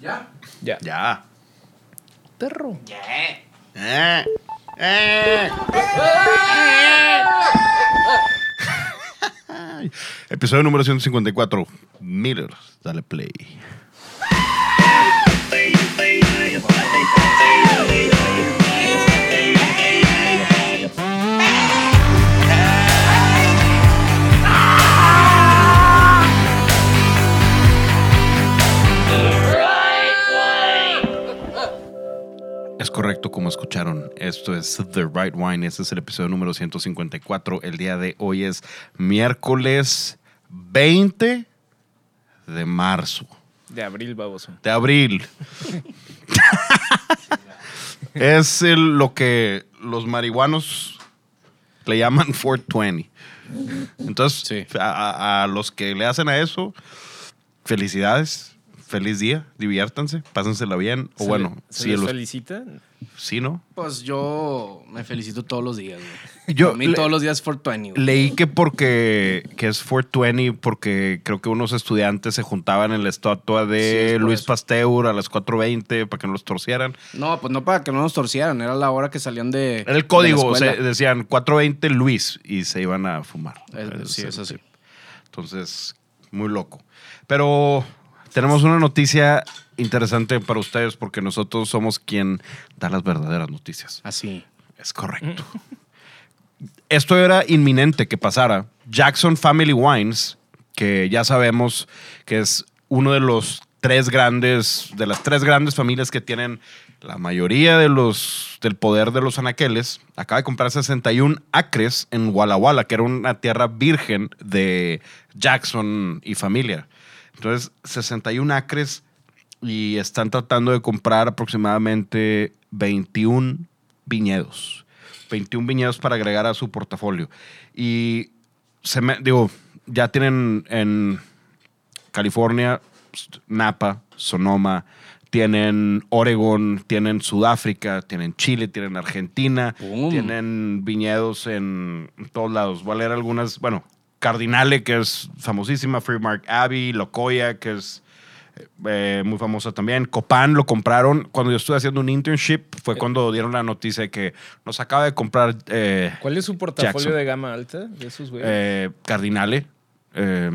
¿Ya? Ya. Ya. Perro. Eh. Eh. Ay. Episodio número 154. Miller, dale play. Correcto como escucharon. Esto es The Right Wine. Este es el episodio número 154. El día de hoy es miércoles 20 de marzo. De abril, baboso. De abril. es el- lo que los marihuanos le llaman 420. Entonces, Sí. a, a- a los que le hacen a eso, felicidades. Feliz día, diviértanse, pásensela bien. O ¿Se bueno, ¿Se sí, les los- felicita? Sí, ¿no? Pues yo me felicito todos los días, güey. Yo A mí le- todos los días es 420, güey. Leí que porque que es 420 porque creo que unos estudiantes se juntaban en la estatua de Luis eso. Pasteur a las 4.20 para que no los torcieran. No, pues no para que no nos torcieran, era la hora que salían de. Era el código, de la o sea, decían 4.20 Luis y se iban a fumar. Es- sí, Es- eso sí. Entonces, muy loco. Pero tenemos una noticia interesante para ustedes porque nosotros somos quien da las verdaderas noticias. Así. Es correcto. Esto era inminente que pasara. Jackson Family Wines, que ya sabemos que es uno de los tres grandes, de las tres grandes familias que tienen la mayoría de los, del poder de los anaqueles, acaba de comprar 61 acres en Walla Walla, que era una tierra virgen de Jackson y familia. Entonces, 61 acres y están tratando de comprar aproximadamente 21 viñedos. 21 viñedos para agregar a su portafolio. Y se me, digo, ya tienen en California, Napa, Sonoma, tienen Oregon, tienen Sudáfrica, tienen Chile, tienen Argentina, tienen viñedos en todos lados. Voy a leer algunas, bueno, Cardinale, que es famosísima, Freemark Abbey, Locoya, que es eh, muy famosa también. Copan lo compraron cuando yo estuve haciendo un internship. Fue cuando dieron la noticia de que nos acaba de comprar eh, ¿Cuál es su portafolio Jackson. de gama alta de esos güeyes? eh, Cardinale. Eh,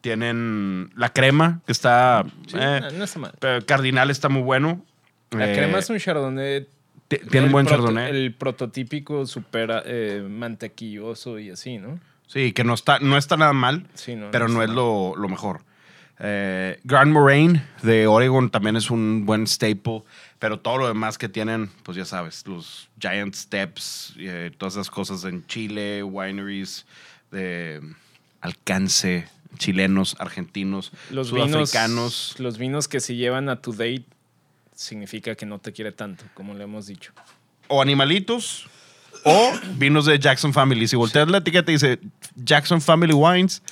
tienen la crema, que está. Sí, eh, no, no está mal. pero Cardinal está muy bueno. La Eh, crema es un chardonnay. ti- Tiene el buen proto- chardonnay. El prototípico súper eh, mantequilloso y así, ¿no? Sí, que no está, no está nada mal, Sí, no, pero no, es lo mejor. Eh, Grand Moraine de Oregon también es un buen staple, pero todo lo demás que tienen, pues ya sabes, los Giant Steps, eh, todas esas cosas en Chile, wineries de alcance, chilenos, argentinos, Los sudafricanos. vinos, los vinos que se llevan a tu date significa que no te quiere tanto, como le hemos dicho. o animalitos o vinos de Jackson Family. Si volteas la etiqueta y dice Jackson Family Wines,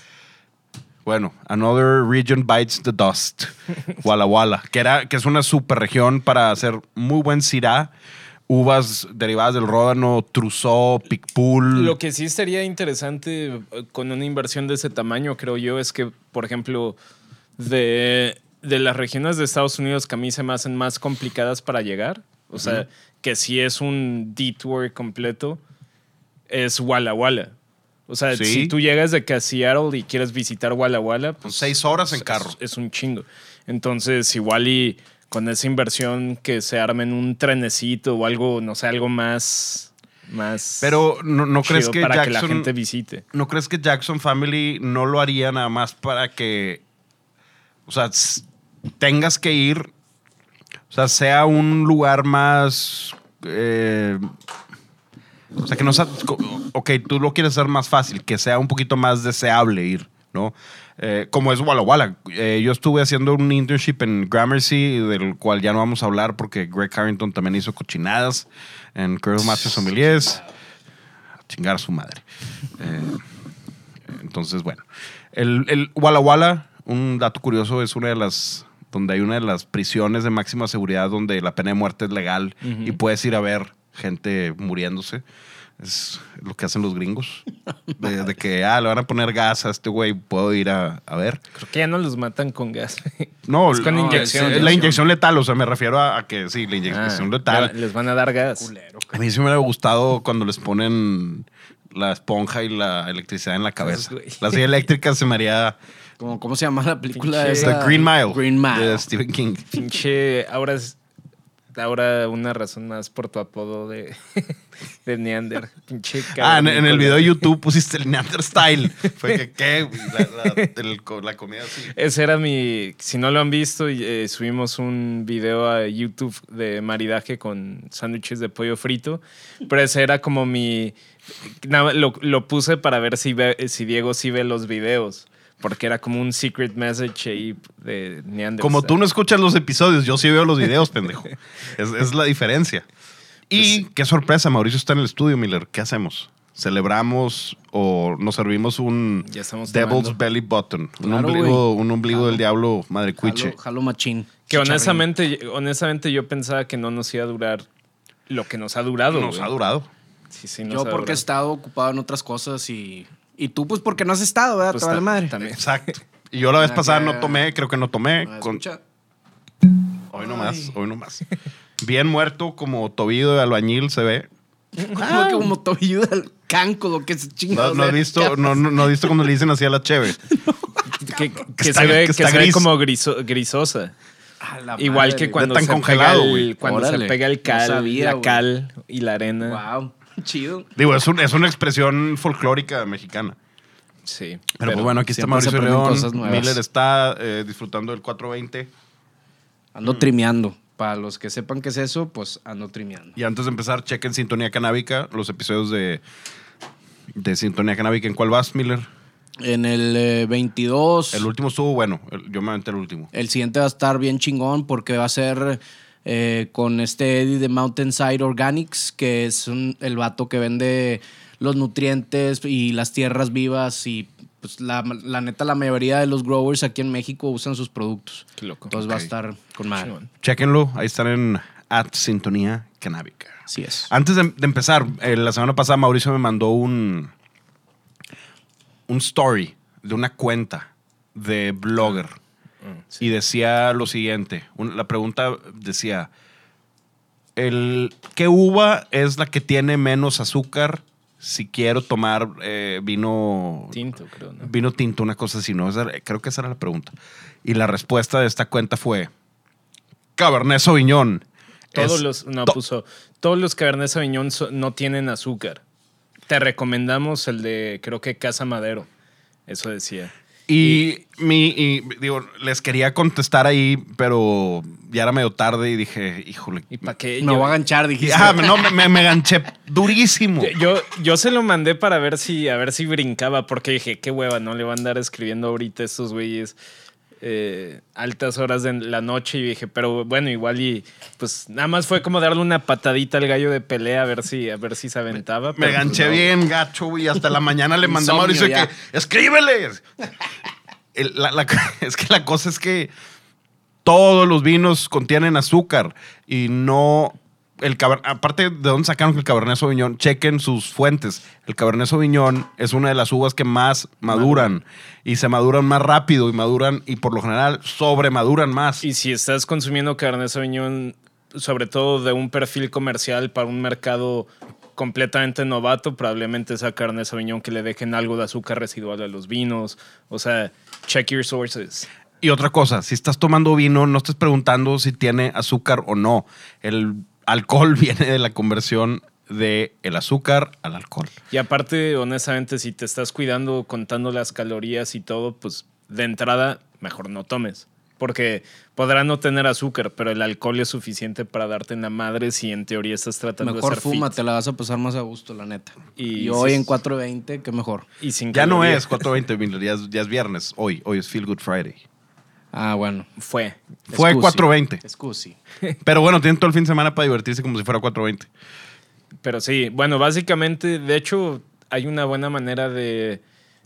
bueno, Another Region Bites the Dust, Walla Walla, que, era, que es una super región para hacer muy buen Syrah, uvas derivadas del ródano, Trousseau, Picpoul. Lo que sí sería interesante eh, con una inversión de ese tamaño, creo yo, es que, por ejemplo, de, de las regiones de Estados Unidos que a mí se me hacen más complicadas para llegar, o sea, que si es un detour completo, es Walla Walla. O sea, Sí. si tú llegas de que a Seattle y quieres visitar Walla Walla, pues seis horas en es- carro. Es, un chingo. Entonces, igual y con esa inversión que se armen un trenecito o algo, no sé, algo más... más Pero no, no crees que para Jackson... que la gente visite. ¿No crees que Jackson Family no lo haría nada más para que, o sea, tengas que ir, o sea, sea un lugar más, eh, o sea, que no sea, ok, tú lo quieres hacer más fácil, que sea un poquito más deseable ir, ¿no? Eh, como es Walla Walla. Eh, yo estuve haciendo un internship en Gramercy, del cual ya no vamos a hablar porque Greg Harrington también hizo cochinadas en Colonel Masters Sommeliers. A chingar a su madre. Eh, entonces, bueno. El, el Walla Walla, un dato curioso, es una de las. donde hay una de las prisiones de máxima seguridad donde la pena de muerte es legal y puedes ir a ver gente muriéndose. Es lo que hacen los gringos. De, de que, ah, le van a poner gas a este güey, puedo ir a, a ver. Creo que ya no los matan con gas. No, Es con no, inyección. es la inyección letal, o sea, me refiero a, a que sí, la Ah, inyección letal. Les van a dar gas. A mí sí me hubiera gustado cuando les ponen la esponja y la electricidad en la cabeza. güey. La silla eléctrica se me haría ¿Cómo, ¿Cómo se llama la película Pinche- esa? The Green Mile, Green Mile. de Stephen King. Pinche, ahora es ahora una razón más por tu apodo de, de Neander. Pinche Ah, en, en el video de YouTube pusiste el Neander Style. Fue que, ¿qué? güey? La, la- el co- la comida así. Ese era mi. Si no lo han visto, eh, subimos un video a YouTube de maridaje con sándwiches de pollo frito. Pero ese era como mi. nada, Lo, lo puse para ver si, ve- si Diego sí ve los videos. Porque era como un secret message ahí de Neanderthal. Como tú no escuchas los episodios, yo sí veo los videos, pendejo. Es, es la diferencia. Y qué sorpresa, Mauricio está en el estudio, Miller. ¿Qué hacemos? ¿Celebramos o nos servimos un Devil's tomando. Belly Button? Un ombligo, un ombligo Jalo. del diablo, madre cuiche. Jalo, jalo machín. Que honestamente, honestamente yo pensaba que no nos iba a durar lo que nos ha durado. Nos ha durado. Sí, sí, nos Yo ha porque he durado. estado ocupado en otras cosas y, y tú pues porque no has estado, ¿verdad? Pues Te vale madre. también. Exacto. Y yo la vez Ah, pasada no tomé, creo que no tomé. Ah, con- escucha. hoy no más, hoy no más. Bien muerto, como tobillo de albañil se ve. Como que como tobillo del canco, lo que se No, chinga. no has visto, no, no, no has visto cuando le dicen así a la cheve. Que, que está- se ve, que que está se ve gris. como griso- grisosa. Igual que cuando, tan se, congelado, pega el, cuando se pega el no cal, sabía, la cal y la arena. Wow, chido. Digo, es, un- es una expresión folclórica mexicana. Sí. Pero, pues bueno, aquí está Mauricio León. cosas nuevas. Miller está eh, disfrutando del 420. Ando trimeando. Para los que sepan qué es eso, pues ando trimeando. Y antes de empezar, chequen Sintonía Canábica, los episodios de, de Sintonía Canábica. ¿En cuál vas, Miller? En el eh, 22, El último estuvo bueno. el- yo me aventé el último. el siguiente va a estar bien chingón porque va a ser eh, con este Eddie de Mountainside Organics, que es un- el vato que vende los nutrientes y las tierras vivas y pues la, la neta la mayoría de los growers aquí en México usan sus productos. Qué loco. Entonces va a estar con madre. Chequenlo, ahí están en at Sintonía Canábica. Así es. Antes de, de empezar, eh, la semana pasada Mauricio me mandó un, un story de una cuenta de blogger y decía lo siguiente. la pregunta decía, el, ¿qué uva es la que tiene menos azúcar si quiero tomar eh, vino Tinto, creo, ¿no? Vino tinto, una cosa así, ¿no? Esa creo que esa era la pregunta. Y la respuesta de esta cuenta fue Cabernet Sauvignon. Todos Es los, no, to- puso, todos los Cabernet Sauvignon so- no tienen azúcar. Te recomendamos el de, creo que Casa Madero. Eso decía. Y, mi, y, digo, les quería contestar ahí, pero ya era medio tarde y dije, híjole. ¿Y para qué? Me Yo- voy a ganchar, dijiste. Ah, no, me, me, me ganché durísimo. Yo, yo se lo mandé para ver si, a ver si brincaba, porque dije, qué hueva, no le van a andar escribiendo ahorita estos güeyes eh, altas horas de la noche. Y dije, pero bueno, igual y pues nada más fue como darle una patadita al gallo de pelea a ver si, a ver si se aventaba. Me pues, ganché no. bien, gacho, y hasta la mañana le mandé a Mauricio ya. que escríbele. El- la- la- es que la cosa es que todos los vinos contienen azúcar y no el aparte de dónde sacaron el Cabernet Sauvignon, chequen sus fuentes. El Cabernet Sauvignon es una de las uvas que más maduran y se maduran más rápido y maduran y por lo general sobremaduran más. Y si estás consumiendo Cabernet Sauvignon, sobre todo de un perfil comercial para un mercado completamente novato, probablemente sea Cabernet Sauvignon que le dejen algo de azúcar residual a los vinos. O sea, check your sources. Y otra cosa, si estás tomando vino, no estés preguntando si tiene azúcar o no. El alcohol viene de la conversión de el azúcar al alcohol. Y aparte, honestamente, si te estás cuidando, contando las calorías y todo, pues de entrada, mejor no tomes. Porque podrá no tener azúcar, pero el alcohol es suficiente para darte en la madre si en teoría estás tratando Mejor de ser fuma, fit. te la vas a pasar más a gusto, la neta. Y Y, hoy en sí. 4.20, qué mejor. Y sin Ya no es 420, Miller, ya es, ya es viernes. Hoy, hoy es Feel Good Friday. Ah, bueno. Fue. Fue Excusi. 420. Excusi. Pero bueno, tienen todo el fin de semana para divertirse como si fuera 420. Pero sí, bueno, básicamente, de hecho, hay una buena manera de.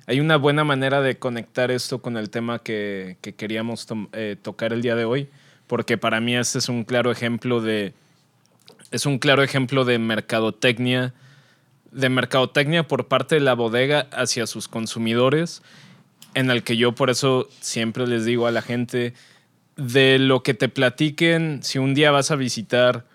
Hay una buena manera de conectar esto con el tema que, que queríamos eh, tocar el día de hoy, porque para mí este es un claro ejemplo de. Es un claro ejemplo de mercadotecnia de mercadotecnia por parte de la bodega hacia sus consumidores, en el que yo por eso siempre les digo a la gente, de lo que te platiquen, si un día vas a visitar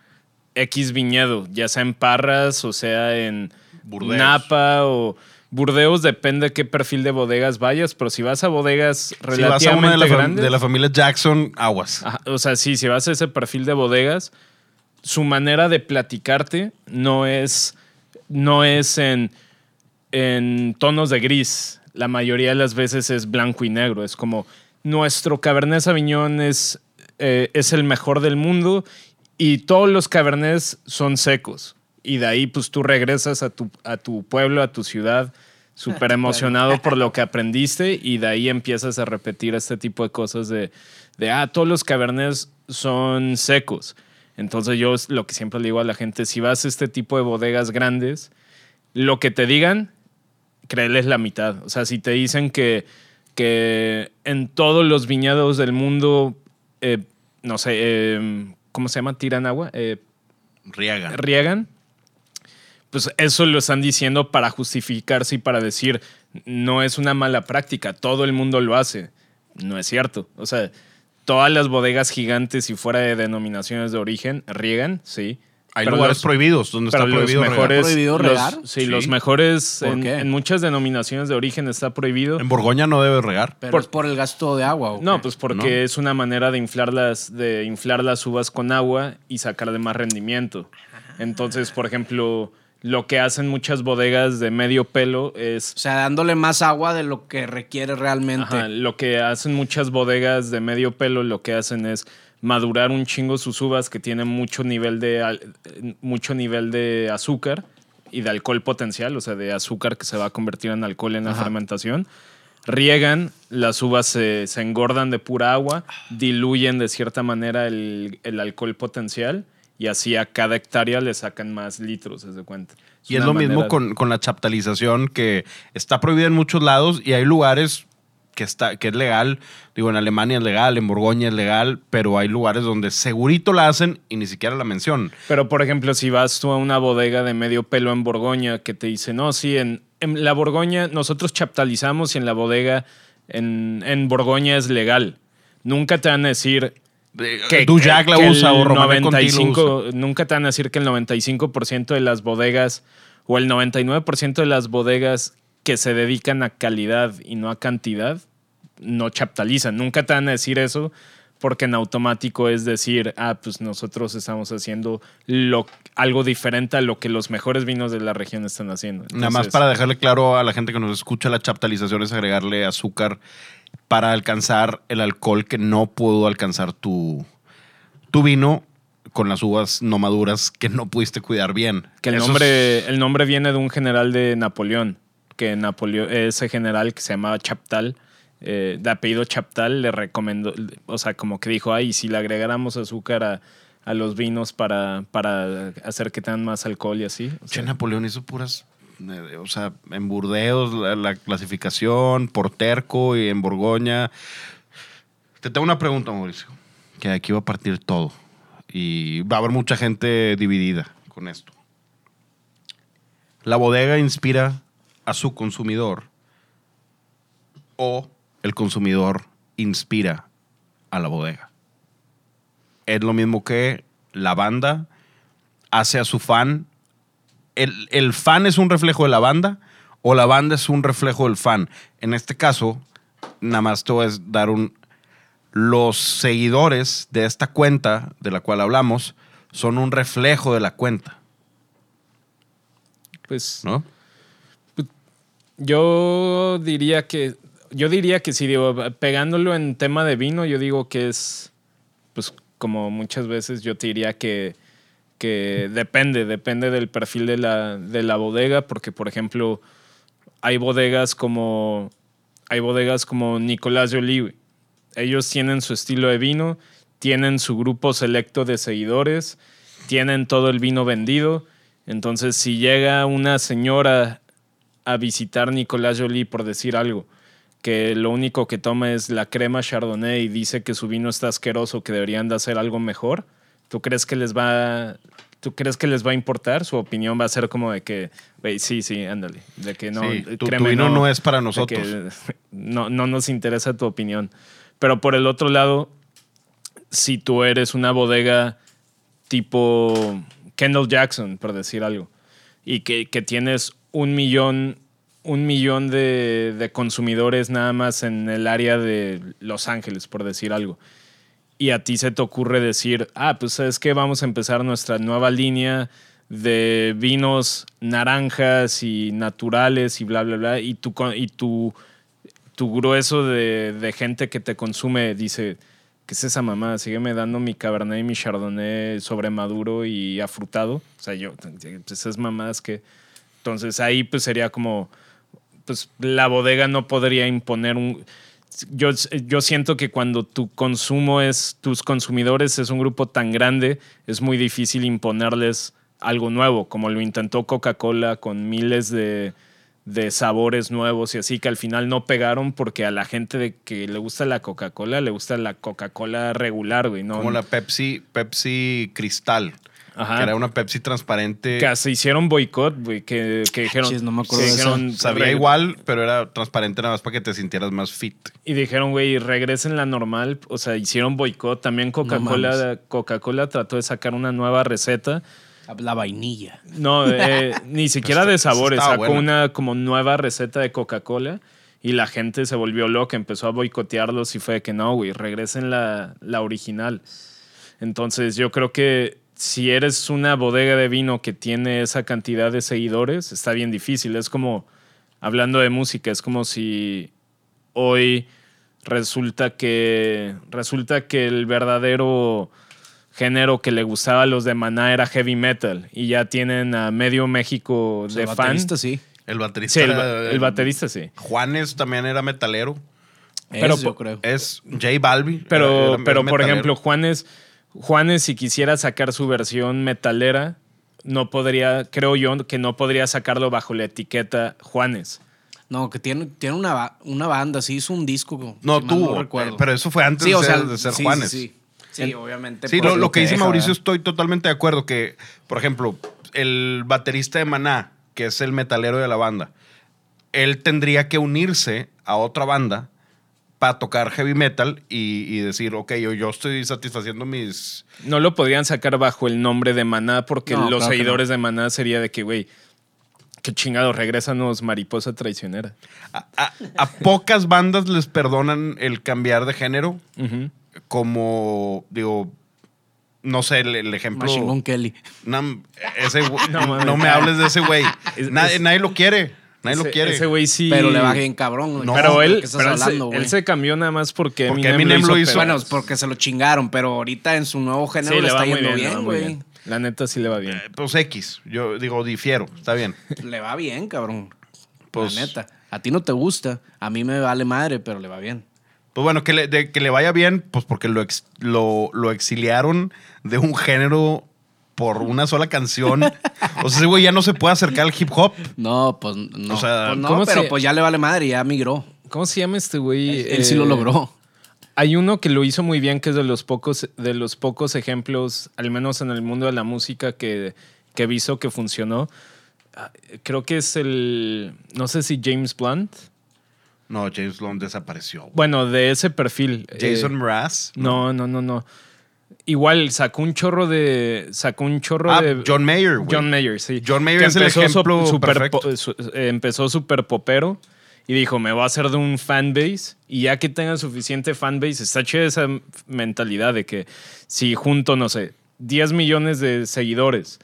X viñedo, ya sea en Parras o sea en Burdeos. Napa o Burdeos, depende qué perfil de bodegas vayas, pero si vas a bodegas Si vas a una relativamente de la, grandes, de la familia Jackson, aguas. Ajá, o sea, sí, si vas a ese perfil de bodegas, su manera de platicarte no es, no es en, en tonos de gris. La mayoría de las veces es blanco y negro. Es como nuestro Cabernet Sauvignon es, eh, es el mejor del mundo y todos los Cabernets son secos. Y de ahí, pues tú regresas a tu, a tu pueblo, a tu ciudad, súper emocionado por lo que aprendiste y de ahí empiezas a repetir este tipo de cosas de, de ah, todos los Cabernets son secos. Entonces yo lo que siempre le digo a la gente, si vas a este tipo de bodegas grandes, lo que te digan, créeles la mitad. O sea, si te dicen que, que en todos los viñedos del mundo, eh, no sé, eh, ¿cómo se llama? Tiran agua, eh, Riegan. riegan, pues eso lo están diciendo para justificarse y para decir, no es una mala práctica, todo el mundo lo hace. No es cierto. O sea, todas las bodegas gigantes y fuera de denominaciones de origen riegan, sí. Hay Pero lugares los- prohibidos donde está los prohibido regar. mejores, ¿Prohibido los- regar? sí, Sí. los mejores ¿Por en, qué? en muchas denominaciones de origen está prohibido. En Borgoña no debe regar. Pero Por- es por el gasto de agua. ¿o No, qué? pues porque es una manera de inflar las, de inflar las uvas con agua y sacarle más rendimiento. Entonces, por ejemplo, lo que hacen muchas bodegas de medio pelo es O sea, dándole más agua de lo que requiere realmente. Ajá, lo que hacen muchas bodegas de medio pelo, lo que hacen es madurar un chingo sus uvas que tienen mucho nivel de, mucho nivel de azúcar y de alcohol potencial, o sea, de azúcar que se va a convertir en alcohol en la Ajá. fermentación. Riegan, las uvas se, se engordan de pura agua, diluyen de cierta manera el, el alcohol potencial y así a cada hectárea le sacan más litros, se cuenta. Y es lo mismo con la chaptalización que está prohibida en muchos lados y hay lugares que, está, que es legal. Digo, en Alemania es legal, en Borgoña es legal, pero hay lugares donde segurito la hacen y ni siquiera la mencionan. Pero, por ejemplo, si vas tú a una bodega de medio pelo en Borgoña que te dice, no, sí, en, en la Borgoña nosotros chaptalizamos y en la bodega en, en Borgoña es legal. Nunca te van a decir que, Dujac la que usa o Romané Conti lo 95 usa. Nunca te van a decir que el 95% de las bodegas o el 99% de las bodegas que se dedican a calidad y no a cantidad no chaptalizan. Nunca te van a decir eso porque en automático es decir, ah, pues nosotros estamos haciendo lo, algo diferente a lo que los mejores vinos de la región están haciendo. Nada más para dejarle claro a la gente que nos escucha, la chaptalización es agregarle azúcar para alcanzar el alcohol que no pudo alcanzar tu, tu vino con las uvas no maduras que no pudiste cuidar bien. Que el nombre, el nombre viene de un general de Napoleón, que Napoleón, ese general que se llamaba Chaptal, eh, de apellido Chaptal, le recomendó, o sea, como que dijo, ay, si le agregáramos azúcar a, a los vinos para, para hacer que tengan más alcohol y así. o Che, sea, Napoleón hizo puras, eh, o sea, en Burdeos la, la clasificación, por terco y en Borgoña. Te tengo una pregunta, Mauricio, que aquí va a partir todo y va a haber mucha gente dividida con esto. La bodega inspira a su consumidor o el consumidor inspira a la bodega. Es lo mismo que la banda hace a su fan el, el fan es un reflejo de la banda o la banda es un reflejo del fan. En este caso, nada más voy a dar un... Los seguidores de esta cuenta de la cual hablamos son un reflejo de la cuenta, pues ¿no? yo diría que, yo diría que si digo, pegándolo en tema de vino, yo digo que es, pues como muchas veces yo te diría que, que depende, depende del perfil de la, de la bodega, porque por ejemplo, hay bodegas como, hay bodegas como Nicolás Jolie, ellos tienen su estilo de vino, tienen su grupo selecto de seguidores, tienen todo el vino vendido. Entonces, si llega una señora a visitar Nicolás Jolie, por decir algo, que lo único que toma es la crema Chardonnay y dice que su vino está asqueroso, que deberían de hacer algo mejor, ¿tú crees que les va, ¿tú crees que les va a importar? Su opinión va a ser como de que, güey, sí, sí, ándale. De que no, Sí, tu- tu vino no es para nosotros. no, no nos interesa tu opinión. Pero por el otro lado, si tú eres una bodega tipo Kendall Jackson, por decir algo, y que, que tienes un millón, un millón de, de consumidores nada más en el área de Los Ángeles, por decir algo, y a ti se te ocurre decir, ah, pues es que vamos a empezar nuestra nueva línea de vinos naranjas y naturales y bla, bla, bla, y tu, y tu, tu grueso de, de gente que te consume dice, ¿qué es esa mamá? Sígueme dando mi Cabernet y mi Chardonnay sobremaduro y afrutado. O sea, yo, pues esas mamadas que... Entonces ahí pues sería como, pues la bodega no podría imponer un... Yo, yo siento que cuando tu consumo es, tus consumidores es un grupo tan grande, es muy difícil imponerles algo nuevo, como lo intentó Coca-Cola con miles de, de sabores nuevos y así que al final no pegaron porque a la gente de que le gusta la Coca-Cola le gusta la Coca-Cola regular, güey, ¿no? Como la Pepsi, Pepsi Cristal. Ajá. Que era una Pepsi transparente. que se hicieron boicot, güey, que, que dijeron... Chis, no me acuerdo que de dijeron, Sabía "Re- igual, pero era transparente nada más para que te sintieras más fit. Y dijeron, güey, regresen la normal. O sea, hicieron boicot. También Coca-Cola mames. Coca-Cola trató de sacar una nueva receta. La vainilla. No, eh, ni siquiera de Esta- sabores. Sacó buena. una como nueva receta de Coca-Cola y la gente se volvió loca, empezó a boicotearlos y fue de que no, güey, regresen la, la original. Entonces yo creo que si eres una bodega de vino que tiene esa cantidad de seguidores, está bien difícil. Es como, hablando de música, es como si hoy resulta que, resulta que el verdadero género que le gustaba a los de Maná era heavy metal y ya tienen a medio México de El fans. baterista, sí. El baterista. Sí, el, era- ba- el baterista sí. Juanes también era metalero. Pero Eso yo po- creo. Es J Balbi. Pero, era- era- pero era por metalero. ejemplo, Juanes, Juanes, si quisiera sacar su versión metalera, no podría, creo yo, que no podría sacarlo bajo la etiqueta Juanes. No, que tiene, tiene una, una banda, sí hizo un disco. No, si mal tú. recuerdo. pero eso fue antes sí, de, o sea, ser, de ser sí, Juanes. Sí, sí. Sí, obviamente. Sí, lo, lo que dice deja, Mauricio ¿verdad? estoy totalmente de acuerdo. Que, por ejemplo, el baterista de Maná, que es el metalero de la banda, él tendría que unirse a otra banda para tocar heavy metal y, y decir, ok, yo, yo estoy satisfaciendo mis... No lo podrían sacar bajo el nombre de Maná porque No, los claro seguidores de Maná sería de que, güey, qué chingados, regrésanos mariposa traicionera. A, a- a pocas bandas les perdonan el cambiar de género, Ujú. como, digo, no sé, el, el ejemplo... Machine Gun Kelly. No, ese No no, me hables de ese güey. Es- nadie, es- nadie lo quiere. Nadie lo Ese- quiere. Ese güey sí. Pero le va bien cabrón. No, pero ¿de él, qué estás pero él se- hablando, él, güey? se cambió nada más porque Porque Eminem, Eminem lo hizo. Bueno, porque se lo chingaron, pero ahorita en su nuevo género Sí, le, está muy yendo bien, güey. La neta sí le va bien. Eh, Pues X. Yo digo, difiero. Está bien. Le va bien, cabrón. Pues- La neta. A ti no te gusta. A mí me vale madre, pero le va bien. Pues bueno, que le, de- que le vaya bien, pues porque lo, ex- lo, lo exiliaron de un género por una sola canción. o sea, ese güey ya no se puede acercar al hip hop. No, pues no. O sea, Pues no, ¿cómo pero se- pues ya le vale madre, ya migró. ¿Cómo se llama este güey? Él sí lo Eh, logró. Hay uno que lo hizo muy bien, que es de los pocos, de los pocos ejemplos, al menos en el mundo de la música, que, que he visto que funcionó. Ah, Creo que es el. No sé si James Blunt. No, James Blunt desapareció. Bueno, de ese perfil. Jason eh, Mraz. No, no, no, no. Igual sacó un chorro de. Sacó un chorro Ah, de. John Mayer, güey. John Mayer, sí. John Mayer Que es el empezó ejemplo su- super perfecto. po- su- eh, empezó súper popero y dijo, me voy a hacer de un fanbase y ya que tenga suficiente fanbase, está chida esa mentalidad de que si junto, no sé, 10 millones de seguidores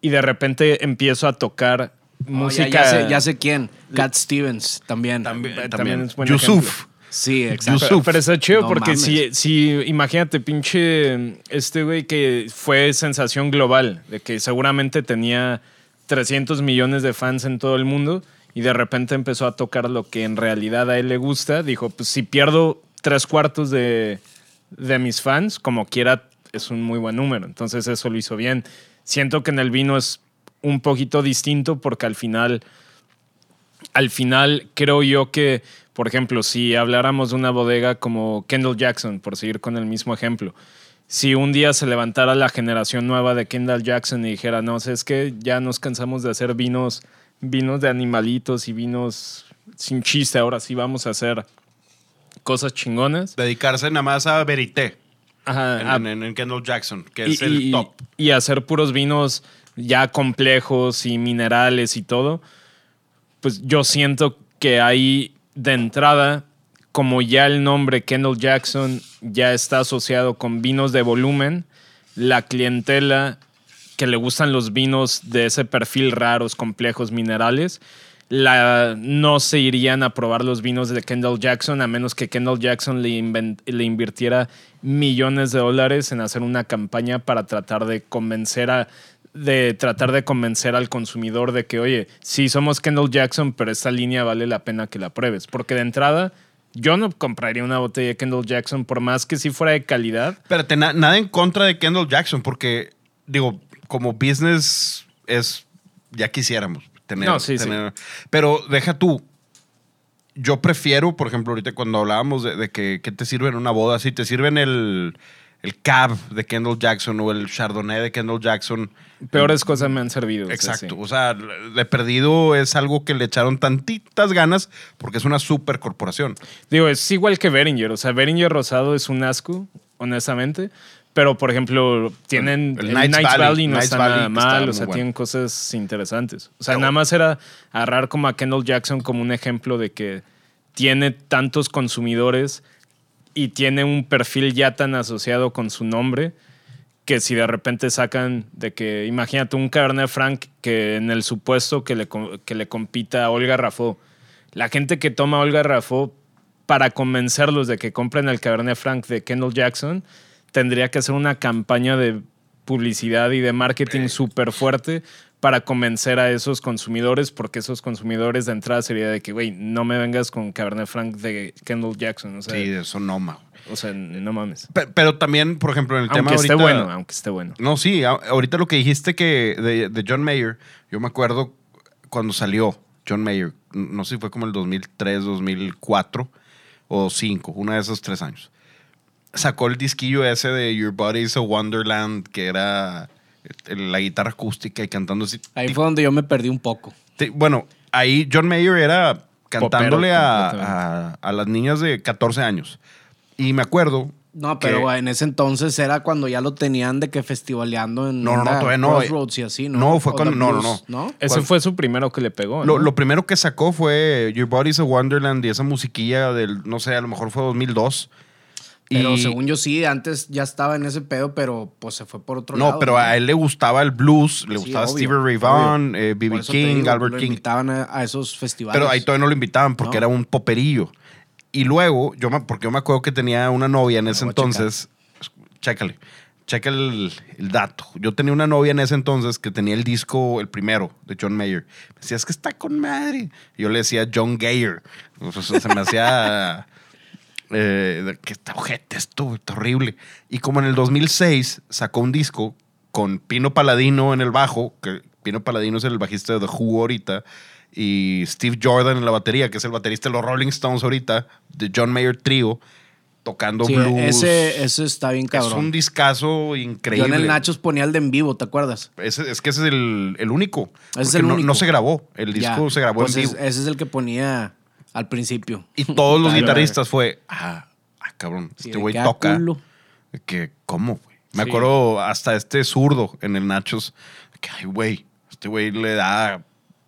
y de repente empiezo a tocar Oh, ya- música... ya, sé, ya sé quién. Cat Stevens también. También, también también. es buen Yusuf. Sí, exacto. Pero, pero está chido No porque mames. si, si, imagínate, pinche, este güey que fue sensación global, de que seguramente tenía 300 millones de fans en todo el mundo y de repente empezó a tocar lo que en realidad a él le gusta, dijo, pues si pierdo tres cuartos de, de mis fans, como quiera, es un muy buen número. Entonces eso lo hizo bien. Siento que en el vino es un poquito distinto porque al final al final creo yo que, por ejemplo, si habláramos de una bodega como Kendall Jackson, por seguir con el mismo ejemplo, si un día se levantara la generación nueva de Kendall Jackson y dijera, no, sé, es que ya nos cansamos de hacer vinos, vinos de animalitos y vinos sin chiste, ahora sí vamos a hacer cosas chingonas. Dedicarse nada más a Verité. Ajá, en, a- en- en Kendall Jackson, que y, es el y- top. y hacer puros vinos ya complejos y minerales y todo, pues yo siento que ahí de entrada, como ya el nombre Kendall Jackson ya está asociado con vinos de volumen, la clientela que le gustan los vinos de ese perfil raros, complejos, minerales, no se irían a probar los vinos de Kendall Jackson a menos que Kendall Jackson le invirtiera millones de dólares en hacer una campaña para tratar de convencer a de tratar de convencer al consumidor de que, oye, sí somos Kendall Jackson, pero esta línea vale la pena que la pruebes. Porque de entrada, yo no compraría una botella de Kendall Jackson por más que sí fuera de calidad. Espérate, na- nada en contra de Kendall Jackson, porque, digo, como business es. Ya quisiéramos tener. No, sí, sí. Pero deja tú. Yo prefiero, por ejemplo, ahorita cuando hablábamos de, de que, que te sirven una boda, si te sirven el, el Cab de Kendall Jackson o el Chardonnay de Kendall Jackson. Peores cosas me han servido. Exacto. sí. O sea, de perdido es algo que le echaron tantitas ganas porque es una super corporación. Digo, es igual que Beringer. O sea, Beringer rosado es un asco, honestamente. Pero, por ejemplo, tienen El el, Knights Valley, Valley, no está Valley nada está mal. muy O sea, bueno. tienen cosas interesantes. O sea, Pero- nada más era agarrar como a Kendall Jackson como un ejemplo de que tiene tantos consumidores y tiene un perfil ya tan asociado con su nombre que si de repente sacan de que, imagínate un Cabernet Franc que en el supuesto que le, que le compita a Olga Raffo, la gente que toma a Olga Raffo para convencerlos de que compren el Cabernet Franc de Kendall Jackson, tendría que hacer una campaña de publicidad y de marketing súper fuerte para convencer a esos consumidores, porque esos consumidores de entrada sería de que, güey, no me vengas con Cabernet Franc de Kendall Jackson. O sea, Sí, eso no, ma. o sea no mames. Pe- Pero, también, por ejemplo, en el tema Aunque esté ahorita- bueno, aunque esté bueno. No, sí, ahorita lo que dijiste que de, de John Mayer, yo me acuerdo cuando salió John Mayer, no sé si fue como el 2003, 2004 o 5, una de esos tres años. Sacó el disquillo ese de Your Body's a Wonderland, que era la guitarra acústica y cantando así. Ahí fue donde yo me perdí un poco. Bueno, ahí John Mayer era cantándole a, a- a las niñas de 14 años. Y me acuerdo. No, que- pero en ese entonces era cuando ya lo tenían de que festivaleando en No, no, no, todavía no. Crossroads y así, ¿no? No, fue O cuando- The no, no, no. Ese fue su primero que le pegó. Lo primero que sacó fue Your Body's a Wonderland y esa musiquilla del, no sé, a lo mejor fue 2002. Pero Y- según yo sí, antes ya estaba en ese pedo, pero pues se fue por otro No, lado. pero a él le gustaba el blues, le Sí, gustaba obvio, Stevie Ray Vaughan, eh, B.B. te King, digo, Albert lo King. invitaban a, a esos festivales. Pero ahí todavía no lo invitaban porque No. era un poperillo. Y luego, yo me, porque yo me acuerdo que tenía una novia en Me ese entonces. Chécale, checa el, el dato. Yo tenía una novia en ese entonces que tenía el disco, el primero, de John Mayer. Me decía, es que está con madre. Y yo le decía John Gayer. O sea, se me hacía. eh, que está ojete esto, está horrible. Y como en el 2006 sacó un disco con Pino Paladino en el bajo, que Pino Paladino es el bajista de The Who ahorita, y Steve Jordan en la batería, que es el baterista de los Rolling Stones ahorita, de John Mayer Trio, tocando Sí, blues. ese, ese está bien es cabrón. un discazo yo increíble. en el Nachos ponía el de en vivo, ¿te acuerdas? Ese- es que ese es el, el único. Ese es el no, único. no se grabó. El disco Ya, se grabó pues en es- vivo. ese es el que ponía al principio. Y todos los guitarristas fue, ah, ah, cabrón, Sí, este güey que, ah, toca. culo. Que, ¿cómo, güey? Me Sí. acuerdo hasta este zurdo en el Nachos, que, ay, güey, este güey le da,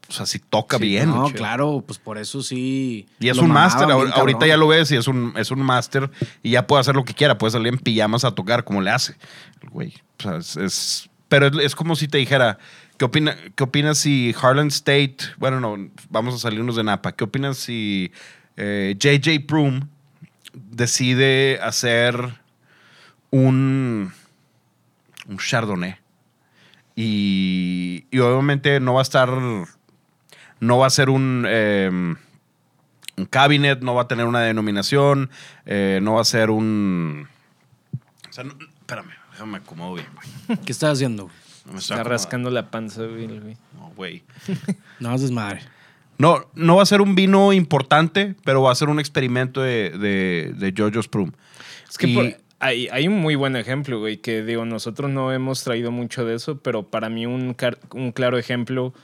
o sea, si toca Sí, bien. No, claro, pues por eso sí. Y es un máster, ahorita cabrón. ya lo ves y es un, es un máster y ya puede hacer lo que quiera, puede salir en pijamas a tocar como le hace. El güey, o sea, es, es- pero es, es como si te dijera, ¿qué, opina, ¿qué opinas si Harlan State, bueno, no, vamos a salirnos de Napa, ¿qué opinas si eh, JJ Prum decide hacer un, un Chardonnay? Y, y obviamente no va a estar, no va a ser un... em, un cabinet, no va a tener una denominación, eh, no va a ser un... O sea, espérame, déjame acomodo bien, güey. ¿Qué estás haciendo? Me Está rascando la panza, güey. güey. No, güey. No, es desmadre. No, no va a ser un vino importante, pero va a ser un experimento de, de, de Jojo's Prum. Es que Y- por- hay, hay un muy buen ejemplo, güey, que digo, nosotros no hemos traído mucho de eso, pero para mí un, car- un claro ejemplo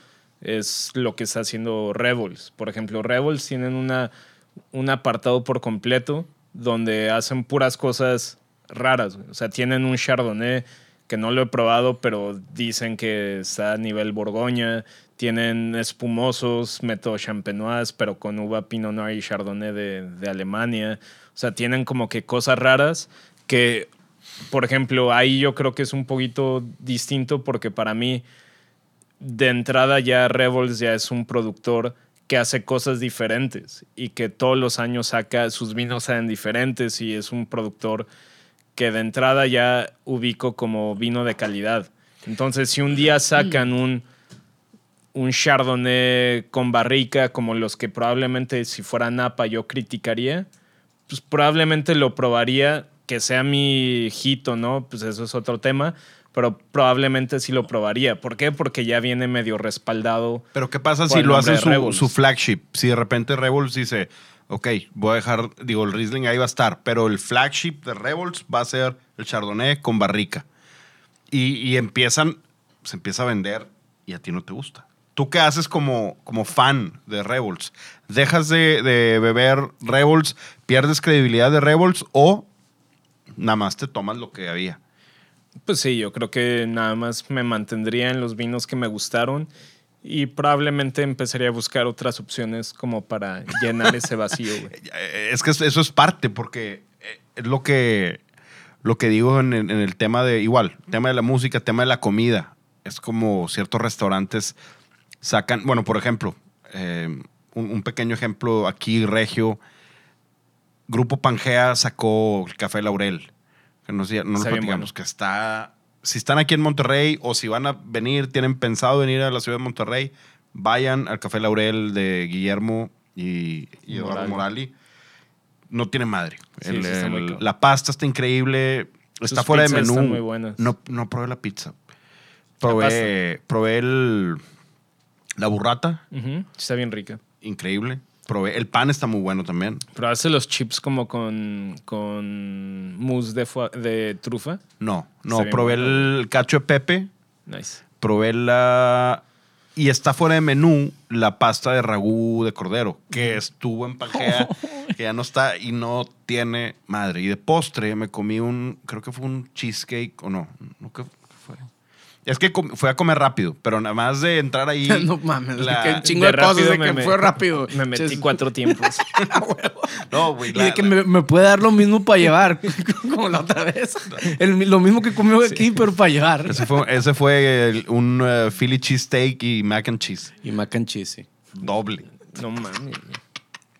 es lo que está haciendo Rebels. Por ejemplo, Rebels tienen una, un apartado por completo donde hacen puras cosas raras. güey. O sea, tienen un Chardonnay que no lo he probado, pero dicen que está a nivel Borgoña. Tienen espumosos, método champenoise, pero con uva Pinot Noir y Chardonnay de, de Alemania. O sea, tienen como que cosas raras que, por ejemplo, ahí yo creo que es un poquito distinto porque para mí de entrada ya Rebels ya es un productor que hace cosas diferentes y que todos los años saca sus vinos sean diferentes y es un productor que de entrada ya ubico como vino de calidad. Entonces, si un día sacan un, un Chardonnay con barrica como los que probablemente si fuera Napa yo criticaría, pues probablemente lo probaría, que sea mi hito, ¿no? Pues eso es otro tema, pero probablemente sí lo probaría. ¿Por qué? Porque ya viene medio respaldado. Pero ¿qué pasa si lo hace de su, su flagship? Si de repente Rebels dice, ok, voy a dejar, digo, el Riesling ahí va a estar, pero el flagship de Rebels va a ser el Chardonnay con barrica. Y, empiezan, se empieza a vender y a ti no te gusta. ¿Tú qué haces como, como fan de Rebels? ¿Dejas de, de beber Rebels, pierdes credibilidad de Rebels o nada más te tomas lo que había? Pues sí, yo creo que nada más me mantendría en los vinos que me gustaron y probablemente empezaría a buscar otras opciones como para llenar ese vacío. güey. Es que eso es parte, porque eh, es lo que, lo que digo en, el- en el tema de, igual, tema de la música, tema de la comida. Es como ciertos restaurantes sacan, bueno, por ejemplo, eh, un, un pequeño ejemplo aquí, Regio, Grupo Pangea sacó el Café Laurel, que no, no lo Está bien platicamos, bueno. que está, si están aquí en Monterrey o si van a venir, tienen pensado venir a la ciudad de Monterrey, vayan al Café Laurel de Guillermo y, y Eduardo Morali. No tiene madre. Sí, El- sí, está muy el- cabrón. la pasta está increíble, está fuera de menú. están muy buenas. No, no probé la pizza. Probé, probé el, la burrata, Está bien rica. increíble. Probé, el pan está muy bueno también. Pero hace los chips como con, con mousse de, de trufa. No, no, Está probé bueno. el cacho de pepe, Nice. probé la... Y está fuera de menú la pasta de ragú de cordero, que estuvo en Pangea, que ya no está y no tiene madre. Y de postre me comí un, creo que fue un cheesecake, o no, no ¿qué fue? Es que fue a comer rápido, pero nada más de entrar ahí... no mames, la- que un chingo de, cosas de me- que me- fue rápido. Me metí cuatro tiempos. No, güey. Y la- de que la- me, me puede dar lo mismo para llevar, como la otra vez. El- lo mismo que comió aquí, pero para llevar. Ese fue, ese fue el- un eh, Philly cheesesteak y mac and cheese. Y mac and cheese, sí. Doble. No mames.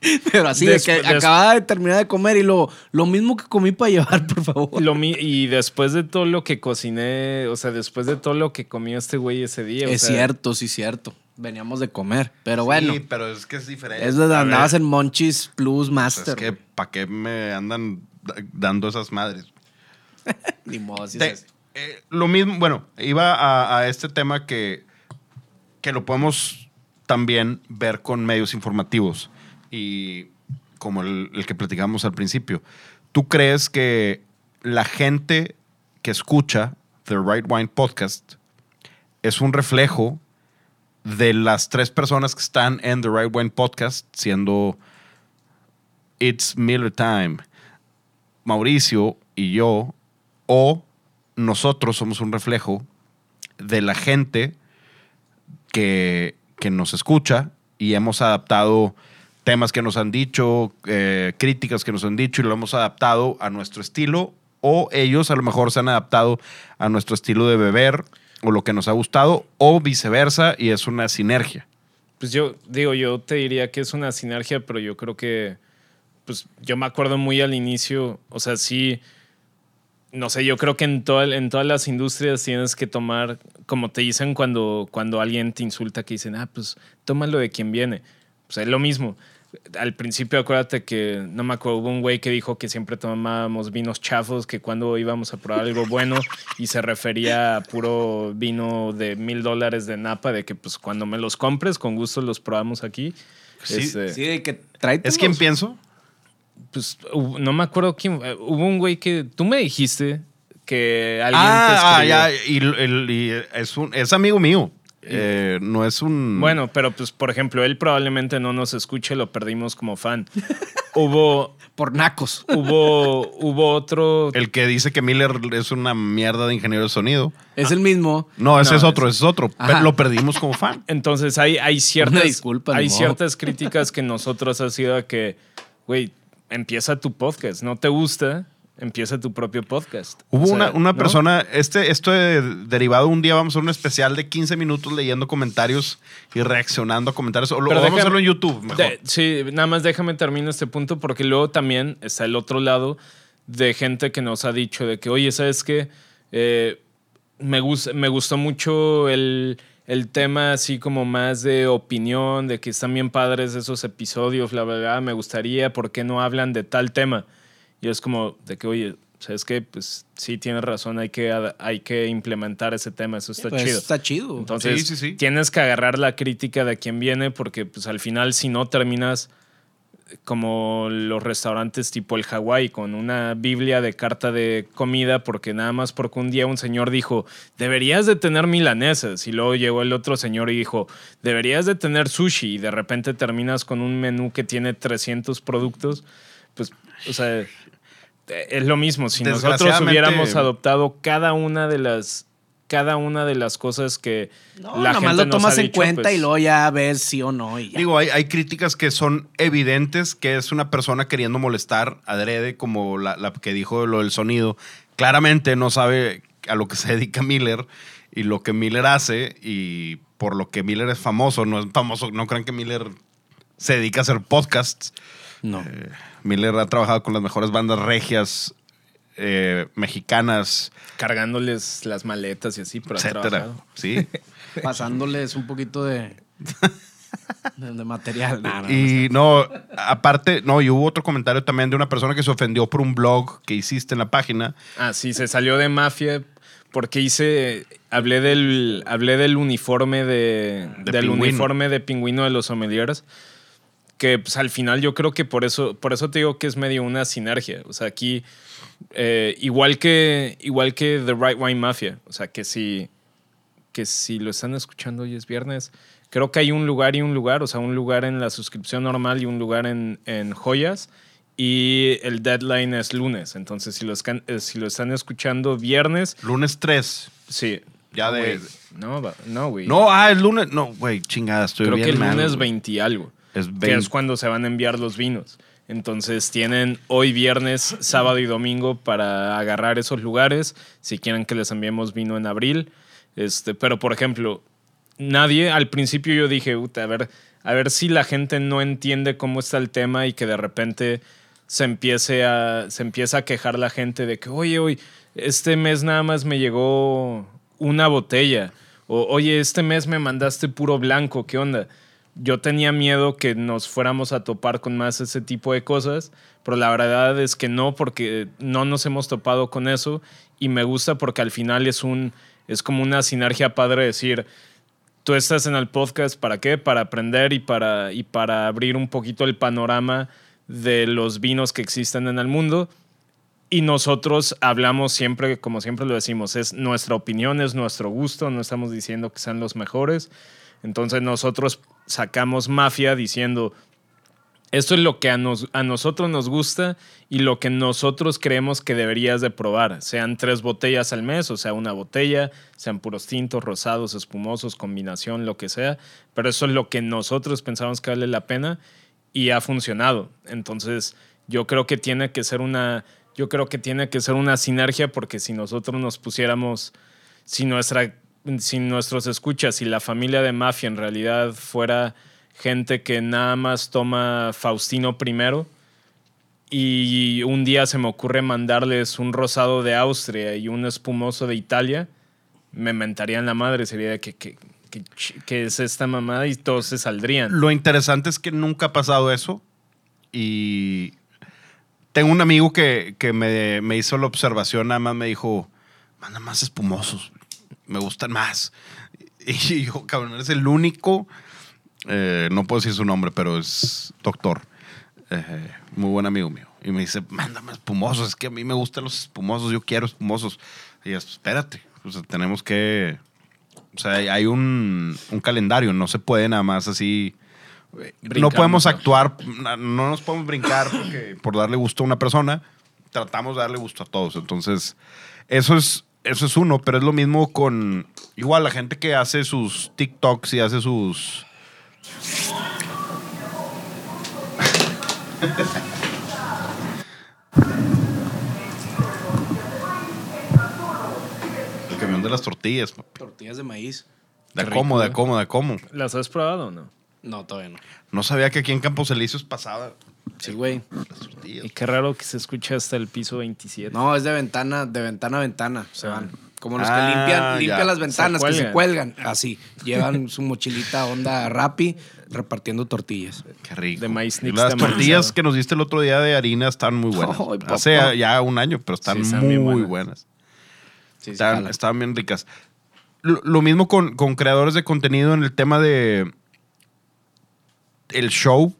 Pero así Des- de que des- acababa de terminar de comer y lo, lo mismo que comí para llevar, por favor. Lo mi- y después de todo lo que cociné, o sea, después de todo lo que comió este güey ese día. o es sea, cierto, sí, cierto. Veníamos de comer. Pero bueno, Sí, pero es que es diferente. es donde andabas en Monchis Plus pues Master. Es que, ¿para qué me andan da- dando esas madres? Ni modo, así Te- es. eh, lo mismo, bueno, iba a, a este tema que, que lo podemos también ver con medios informativos y como el, que platicamos al principio. ¿Tú crees que la gente que escucha The Right Wine Podcast es un reflejo de las tres personas que están en The Right Wine Podcast, siendo It's Miller Time, Mauricio y yo, o nosotros somos un reflejo de la gente que, que nos escucha y hemos adaptado temas que nos han dicho, eh, críticas que nos han dicho y lo hemos adaptado a nuestro estilo o ellos a lo mejor se han adaptado a nuestro estilo de beber o lo que nos ha gustado o viceversa y es una sinergia. Pues yo digo, yo te diría que es una sinergia, pero yo creo que, pues yo me acuerdo muy al inicio, o sea, sí, no sé, yo creo que en, toda- en todas las industrias tienes que tomar, como te dicen cuando, cuando alguien te insulta, que dicen, ah, pues tómalo de quien viene. Pues es lo mismo. Al principio acuérdate que, no me acuerdo, hubo un güey que dijo que siempre tomábamos vinos chafos, que cuando íbamos a probar algo bueno y se refería a puro vino de mil dólares de Napa, de que pues cuando me los compres, con gusto los probamos aquí. Sí, Este, Sí, de que tráete ¿Es quien pienso? pues no me acuerdo quién. eh, Hubo un güey que tú me dijiste que alguien te Ah, ah, escribió. ya. Y, y es, un, es amigo mío. Eh, no es un. Bueno, pero pues por ejemplo, él probablemente no nos escuche, lo perdimos como fan. hubo, Por nacos. hubo, hubo otro. El que dice que Miller es una mierda de ingeniero de sonido. Es el mismo. No, ese No, es otro, ese- es otro. Ajá. Lo perdimos como fan. Entonces hay, hay ciertas, Una disculpa, hay ciertas críticas que nosotros ha sido de que, güey, empieza tu podcast. ¿No te gusta? Empieza tu propio podcast. Hubo O sea, una, una ¿no? persona, este, esto de- derivado un día, vamos a hacer un especial de 15 minutos leyendo comentarios y reaccionando a comentarios. O lo Pero o vamos a déjame- hacerlo en YouTube, mejor. De- sí, nada más déjame terminar este punto porque luego también está el otro lado de gente que nos ha dicho de que, oye, ¿sabes qué? Eh, me, gus- me gustó mucho el, el tema así como más de opinión, de que están bien padres esos episodios, la verdad, me gustaría, ¿por qué no hablan de tal tema? Y es como de que, oye, ¿sabes qué? Pues sí, tienes razón, hay que, hay que implementar ese tema, eso está Pues, chido. Está chido. Entonces, Sí, sí, sí. tienes que agarrar la crítica de quien viene porque pues al final si no terminas como los restaurantes tipo el Hawái con una biblia de carta de comida porque nada más porque un día un señor dijo deberías de tener milanesas y luego llegó el otro señor y dijo deberías de tener sushi y de repente terminas con un menú que tiene 300 productos pues o sea es lo mismo si nosotros hubiéramos adoptado cada una de las cada una de las cosas que No, la gente lo nos tomas ha en dicho, cuenta pues, y luego ya ves sí o no. Y. Digo, hay, hay críticas que son evidentes que es una persona queriendo molestar adrede, como la, la que dijo lo del sonido. Claramente no sabe a lo que se dedica Miller y lo que Miller hace y por lo que Miller es famoso. No es famoso, no crean que Miller se dedica a hacer podcasts. no. Eh, Miller ha trabajado con las mejores bandas regias eh, mexicanas, cargándoles las maletas y así, pero ha etcétera. trabajado. Sí. Pasándoles un poquito de, de, de material. Nah, no, no Y no, aparte, no, y hubo otro comentario también de una persona que se ofendió por un blog que hiciste en la página. Ah, sí, se salió de mafia porque hice, hablé del, hablé del uniforme de, De del pingüino. uniforme de pingüino de los sommeliers, que pues, al final yo creo que por eso, por eso te digo que es medio una sinergia. O sea, aquí, eh, igual que, igual que The Right Wine Mafia, o sea, que si, que si lo están escuchando hoy es viernes, creo que hay un lugar y un lugar, o sea, un lugar en la suscripción normal y un lugar en, en joyas. Y el deadline es lunes. Entonces, si lo, escan- eh, si lo están escuchando viernes, Lunes 3. sí. Ya No, de- güey. No, no, güey. No, ah, el lunes. No, güey, chingada, estoy Creo bien que el lunes güey. 20 y algo. Es Que 20. es cuando se van a enviar los vinos. Entonces tienen hoy viernes, sábado y domingo para agarrar esos lugares. Si quieren que les enviemos vino en abril. Este, pero por ejemplo, nadie, al principio yo dije, "Uta, a ver, a ver si la gente no entiende cómo está el tema y que de repente se empiece a, se empieza a quejar la gente de que, oye, oye, este mes nada más me llegó una botella. O, oye, este mes me mandaste puro blanco, ¿qué onda? Yo tenía miedo que nos fuéramos a topar con más ese tipo de cosas, pero la verdad es que no, porque no nos hemos topado con eso y me gusta porque al final es un es como una sinergia padre decir, tú estás en el podcast para qué? Para aprender y para y para abrir un poquito el panorama de los vinos que existen en el mundo. Y nosotros hablamos siempre, como siempre lo decimos, es nuestra opinión, es nuestro gusto, no estamos diciendo que sean los mejores. Entonces nosotros sacamos mafia diciendo, esto es lo que a, nos- a nosotros nos gusta y lo que nosotros creemos que deberías de probar. Sean tres botellas al mes, o sea, una botella, sean puros tintos, rosados, espumosos, combinación, lo que sea. Pero eso es lo que nosotros pensamos que vale la pena y ha funcionado. Entonces, yo creo que tiene que ser una, yo creo que tiene que ser una sinergia porque si nosotros nos pusiéramos, si nuestra, si nuestros escuchas, si la familia de mafia en realidad fuera gente que nada más toma Faustino primero y un día se me ocurre mandarles un rosado de Austria y un espumoso de Italia, me mentarían la madre, sería de que, que, que, que es esta mamada y todos se saldrían. Lo interesante es que nunca ha pasado eso. Y tengo un amigo que, que me, me hizo la observación, nada más me dijo, manda más espumosos, me gustan más. Y yo, cabrón, eres el único, eh, no puedo decir su nombre, pero es doctor, eh, muy buen amigo mío. Y me dice, mándame espumosos. Es que a mí me gustan los espumosos. Yo quiero espumosos. Y yo, espérate. O sea, tenemos que... O sea, hay un, un calendario. No se puede nada más así... no Brincamos, podemos ¿no? actuar, no nos podemos brincar porque- por darle gusto a una persona. Tratamos de darle gusto a todos. Entonces, eso es, eso es uno, pero es lo mismo con igual la gente que hace sus TikToks y hace sus. El camión de las tortillas. papi. Tortillas de maíz. De Qué cómo, de eh. cómo, de cómo. ¿Las has probado o no? No, todavía no. No sabía que aquí en Campos Elíseos pasaba Sí, güey. las tortillas. Y qué raro que se escuche hasta el piso 27. No, es de ventana, de ventana a ventana. Se van. Como los Ah, que limpian, ya. limpian las ventanas, Se que se cuelgan. Así. Llevan su mochilita onda Rappi repartiendo tortillas. Qué rico. De maíz Las tortillas que nos diste el otro día de harina están muy buenas. Papá. Hace ya un año, pero están Sí, están muy buenas. buenas. Sí, sí, Están, bien ricas. Lo, lo mismo con, con creadores de contenido en el tema de. El show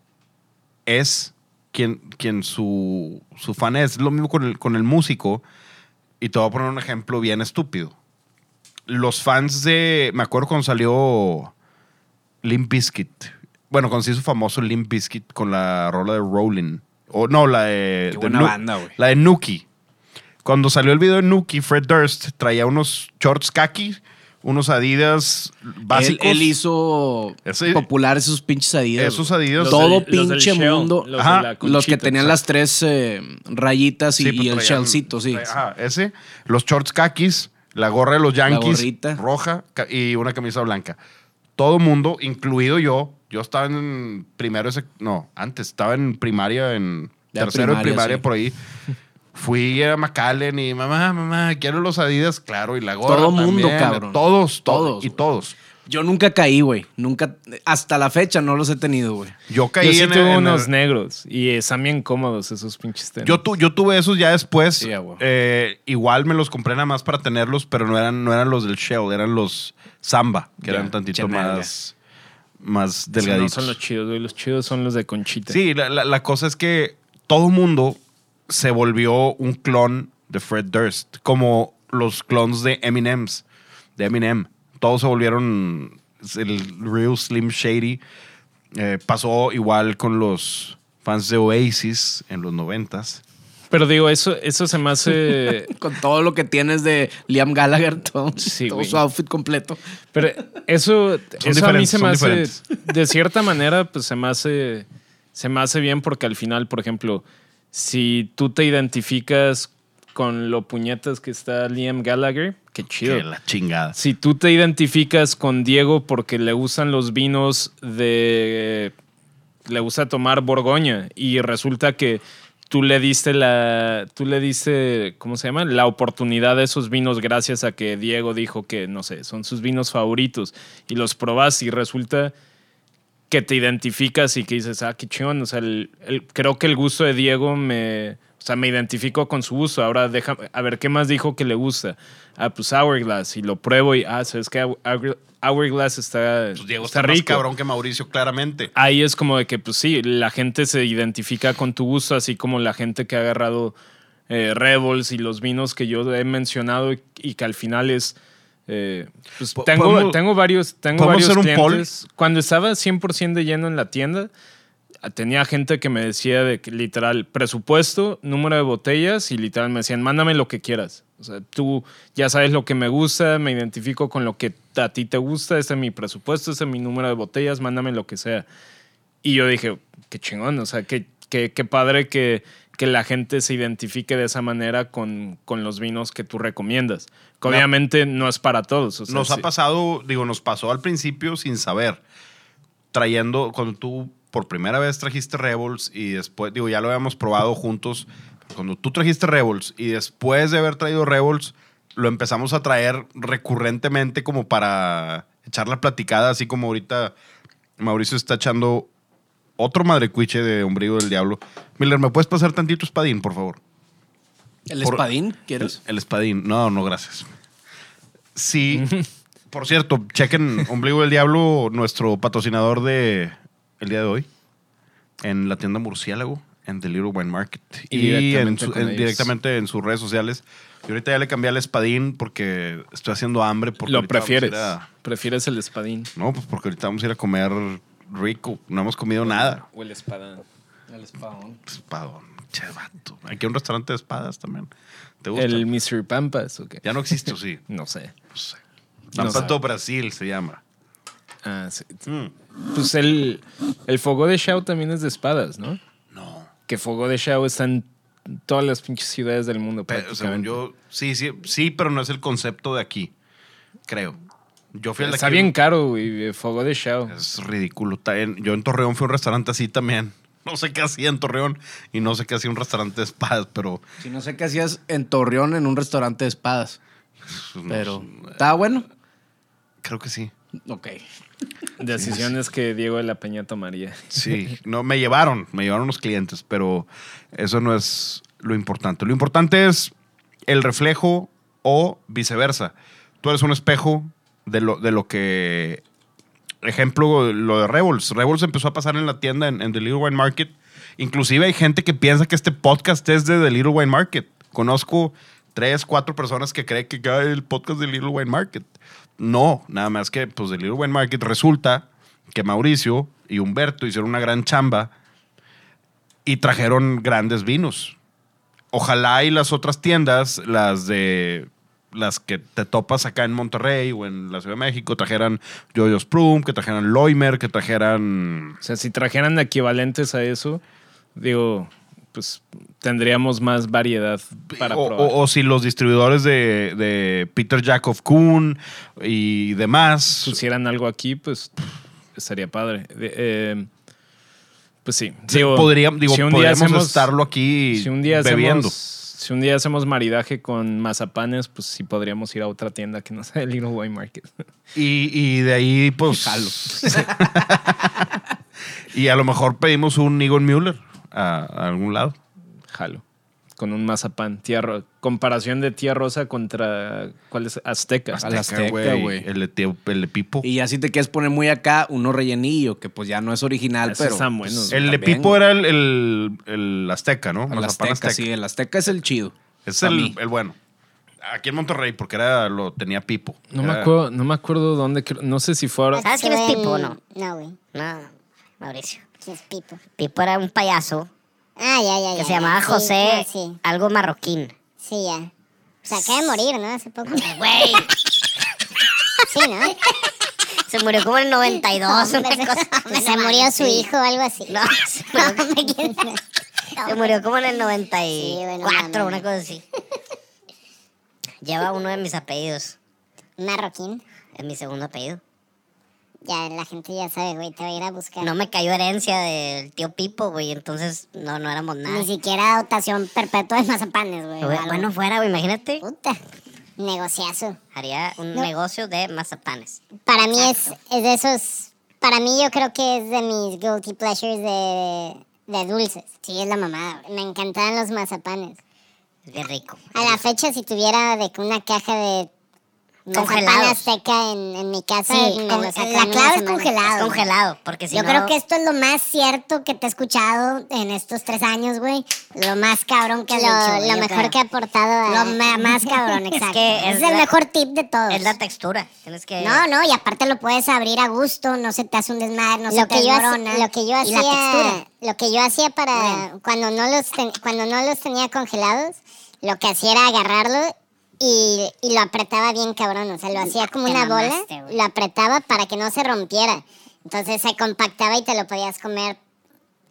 es quien, quien su, su fan es. Lo mismo con el, con el músico. Y te voy a poner un ejemplo bien estúpido. Los fans de. Me acuerdo cuando salió Limp Bizkit. Bueno, cuando se hizo famoso Limp Bizkit con la rola de Rolling. O no, la de. Qué de buena Nu- banda, güey. La de Nuki. Cuando salió el video de Nuki, Fred Durst traía unos shorts khaki, unos Adidas Él, básicos. él hizo Ese- populares esos pinches Adidas. Esos. Adidas. Todo del- los del pinche shell, mundo. Los, Ajá, de la Los que tenían las tres eh, rayitas y, Sí, pues y el shellcito, sí. Ajá, ese. Los shorts khakis, la gorra de los Yankees gorrita. roja y una camisa blanca. Todo mundo, incluido yo. Yo estaba en primero, ese, no, antes, estaba en primaria, en Ya tercero de primaria, primaria sí. por ahí. Fui a McAllen y mamá, mamá, quiero los Adidas, claro, y la gorra. Todo mundo, también. cabrón. Todos, todos. Todos, y güey. todos. Yo nunca caí, güey. Nunca, hasta la fecha no los he tenido, güey. Yo caí Yo sí en, tuve en- unos negros y están bien cómodos esos pinches tenis. Yo, tu- yo tuve esos ya después. Sí. Eh, igual me los compré nada más para tenerlos, pero no eran, no eran los del Shell, eran los Samba, que eran tantito más, más Esos no delgaditos. son los chidos, güey. Los chidos son los de conchita. Sí, la, la- la cosa es que todo mundo se volvió un clon de Fred Durst, como los clones de Eminem's, de Eminem. Todos se volvieron el real Slim Shady. Eh, pasó igual con los fans de Oasis en los noventas. Pero digo, eso, eso se me hace. Con todo lo que tienes de Liam Gallagher, todo, Sí, todo güey. su outfit completo. Pero eso, eso a mí se me hace, diferentes. de cierta manera, pues se me hace, se me hace bien porque al final, por ejemplo, si tú te identificas con lo puñetas que está Liam Gallagher, qué chido. Que la chingada. Si tú te identificas con Diego porque le gustan los vinos de... le gusta tomar Borgoña y resulta que tú le diste la... tú le diste, ¿cómo se llama? La oportunidad de esos vinos gracias a que Diego dijo que, no sé, son sus vinos favoritos y los probas y resulta que te identificas y que dices, ah, qué chingón. O sea, el- el- creo que el gusto de Diego me. O sea, me identifico con su gusto. Ahora deja, a ver qué más dijo que le gusta. Ah, pues Hourglass. Y lo pruebo y, ah, sabes que Hourglass está, Pues Diego está está, más rico. cabrón que Mauricio, claramente. Ahí es como de que, pues sí, la gente se identifica con tu gusto, así como la gente que ha agarrado eh, Rebels y los vinos que yo he mencionado y, y que al final es. Eh, pues tengo, tengo varios, tengo varios clientes. Cuando estaba 100% de lleno en la tienda, tenía gente que me decía de que literal presupuesto, número de botellas y literal me decían, mándame lo que quieras. O sea, tú ya sabes lo que me gusta, me identifico con lo que a ti te gusta, este es mi presupuesto, este es mi número de botellas, mándame lo que sea. Y yo dije, qué chingón, o sea, qué, qué, qué padre que, que la gente se identifique de esa manera con, con los vinos que tú recomiendas. Que No. obviamente no es para todos. o sea, Nos sí. ha pasado, digo, nos pasó al principio sin saber. Trayendo, cuando tú por primera vez trajiste Rebels y después, digo, ya lo habíamos probado juntos. Cuando tú trajiste Rebels y después de haber traído Rebels, lo empezamos a traer recurrentemente como para echar la platicada, así como ahorita Mauricio está echando otro madrecuiche de ombligo del diablo. Miller, ¿me puedes pasar tantito espadín, por favor? ¿El Por- espadín? ¿Quieres? El, el espadín. No, no, gracias. Sí. por cierto, chequen Ombligo del Diablo, nuestro patrocinador de el día de hoy, en la tienda Murciélago. en The Little Wine Market. Y Y, en directamente su- en- ellos. directamente en sus redes sociales. Y ahorita ya le cambié al espadín porque estoy haciendo hambre. Porque Lo prefieres. a- Prefieres el espadín. no, pues porque ahorita vamos a ir a comer rico. No hemos comido nada. O el espadán. El espadón. Espadón, che vato. Aquí hay un restaurante de espadas también. ¿Te gusta? El Mr. Pampas, ¿o qué? Ya no existe, ¿o sí. No sé. No sé. No Pampas do Brasil se llama. Ah, sí. Mm. Pues el, el Fogo de Shao también es de espadas, ¿no? No. Que Fogo de Shao está en todas las pinches ciudades del mundo. Pero, según yo, sí, sí, sí, pero no es el concepto de aquí. Creo. Yo fui al Está bien caro, güey. Fogo de Shao. Es ridículo. Está en- yo en Torreón fui a un restaurante así también. No sé qué hacía en Torreón y no sé qué hacía un restaurante de espadas, pero. Si no sé qué hacías en Torreón en un restaurante de espadas. Pero. ¿estaba bueno? Creo que sí. Ok. Decisiones que Diego de la Peña tomaría. Sí, no, me llevaron, me llevaron los clientes, pero eso no es lo importante. Lo importante es el reflejo o viceversa. Tú eres un espejo de lo, de lo que... Ejemplo, lo de Rebels. Rebels empezó a pasar en la tienda en, en The Little Wine Market. Inclusive hay gente que piensa que este podcast es de The Little Wine Market. Conozco tres, cuatro personas que creen que ah, el podcast de Little Wine Market. No, nada más que pues The Little Wine Market resulta que Mauricio y Humberto hicieron una gran chamba y trajeron grandes vinos. Ojalá y las otras tiendas, las de las que te topas acá en Monterrey o en la Ciudad de México, trajeran Jojo's Prum, que trajeran Loimer, que trajeran O sea, si trajeran equivalentes a eso, digo, pues tendríamos más variedad para o, probar. o- o si los distribuidores de, de Peter Jacob Kuhn y demás. pusieran algo aquí, pues estaría padre. De- eh, pues sí. Digo, podría- digo, si un día podríamos hacemos- estarlo aquí si un día bebiendo. Hacemos, si un día hacemos maridaje con mazapanes, pues sí podríamos ir a otra tienda que no sea el Little Wine Market. Y, y de ahí, pues. y a lo mejor pedimos un Egon Müller a, a algún lado. Jalo. Con un mazapán. Tía Ro- comparación de tía rosa contra. ¿Cuál es? Azteca. Azteca, güey. El de, el de Pipo. Y ya si te quieres poner muy acá, uno rellenillo, que pues ya no es original, Esos pero. están buenos. pues, el de Pipo era el, el, el Azteca, ¿no? El Mazapán Azteca, sí, el Azteca es el chido. Es el, el bueno. Aquí en Monterrey, porque era lo tenía Pipo. No me, acuerdo, no me acuerdo dónde. No sé si fuera. ¿Sabes quién es Pipo o no? No, güey. No, Mauricio. ¿Quién es Pipo? Pipo era un payaso Ah, ya, ya, ya. que se llamaba Sí, José, sí, algo marroquín. sí, ya. Se acaba de morir, ¿no? Hace poco. Güey, Sí, ¿no? se murió como en el 92. Hombre, una cosa. se, se murió su hijo o algo así. No, se murió, Hombre, ¿quién sabe? se murió como en el Sí, 94, bueno, no, no, una no. cosa así. Lleva uno de mis apellidos. Marroquín. Es mi segundo apellido. Ya, la gente ya sabe, güey. Te va a ir a buscar. No me cayó herencia del tío Pipo, güey. Entonces no, no éramos nada. Ni siquiera dotación perpetua de mazapanes, güey. algo. Bueno, fuera, güey, imagínate. Puta. Negociazo. Haría un No. negocio de mazapanes. Para mí es, es de esos. Para mí, yo creo que es de mis guilty pleasures de, de dulces. Sí, es la mamada. güey. Me encantaban los mazapanes. Es bien rico. A la fecha, si tuviera de una caja de Congelados. azteca en, en mi casa, Sí, me con- lo la clave es congelado. Es congelado, porque si Yo no- creo que esto es lo más cierto que te he escuchado en estos tres años, güey. Lo más cabrón que has lo, lo mejor creo. que ha aportado a... Lo Lo más cabrón, exacto. que es, es el la- mejor tip de todos. Es la textura. Tienes que. No, no, y aparte lo puedes abrir a gusto, no se te hace un desmadre, no se te que hacía- desmorona. lo que yo y la hacía- textura. Lo que yo hacía para Bueno. cuando no los ten- cuando no los tenía congelados, lo que hacía era agarrarlo y, y lo apretaba bien cabrón, o sea, lo hacía como te una bola, mamaste, güey. lo apretaba para que no se rompiera. Entonces se compactaba y te lo podías comer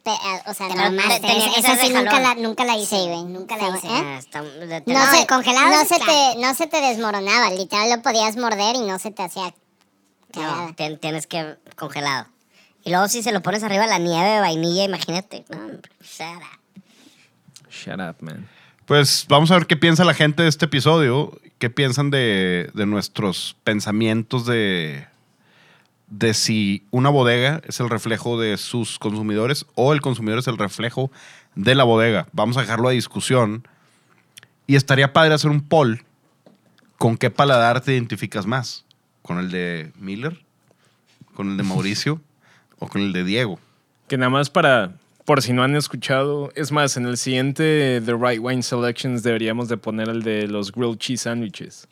a- o sea, Te no te- tenía Esa sí nunca la, nunca la hice, güey. Nunca la hice. ¿eh? Ah, No, no, se, el congelado no se clave. te, no se te desmoronaba, literal lo podías morder y no se te hacía cagada. No, tien- tienes que congelado. Y luego si se lo pones arriba la nieve de vainilla, imagínate. No, hombre, Sara. Shut up, man. Pues vamos a ver qué piensa la gente de este episodio, qué piensan de, de nuestros pensamientos de, de si una bodega es el reflejo de sus consumidores o el consumidor es el reflejo de la bodega. Vamos a dejarlo a discusión. Y estaría padre hacer un poll con qué paladar te identificas más. ¿Con el de Miller? ¿Con el de Mauricio? ¿O con el de Diego? Que nada más para, por si no han escuchado, es más, en el siguiente The Right Wine Selections deberíamos de poner el de los grilled cheese sandwiches.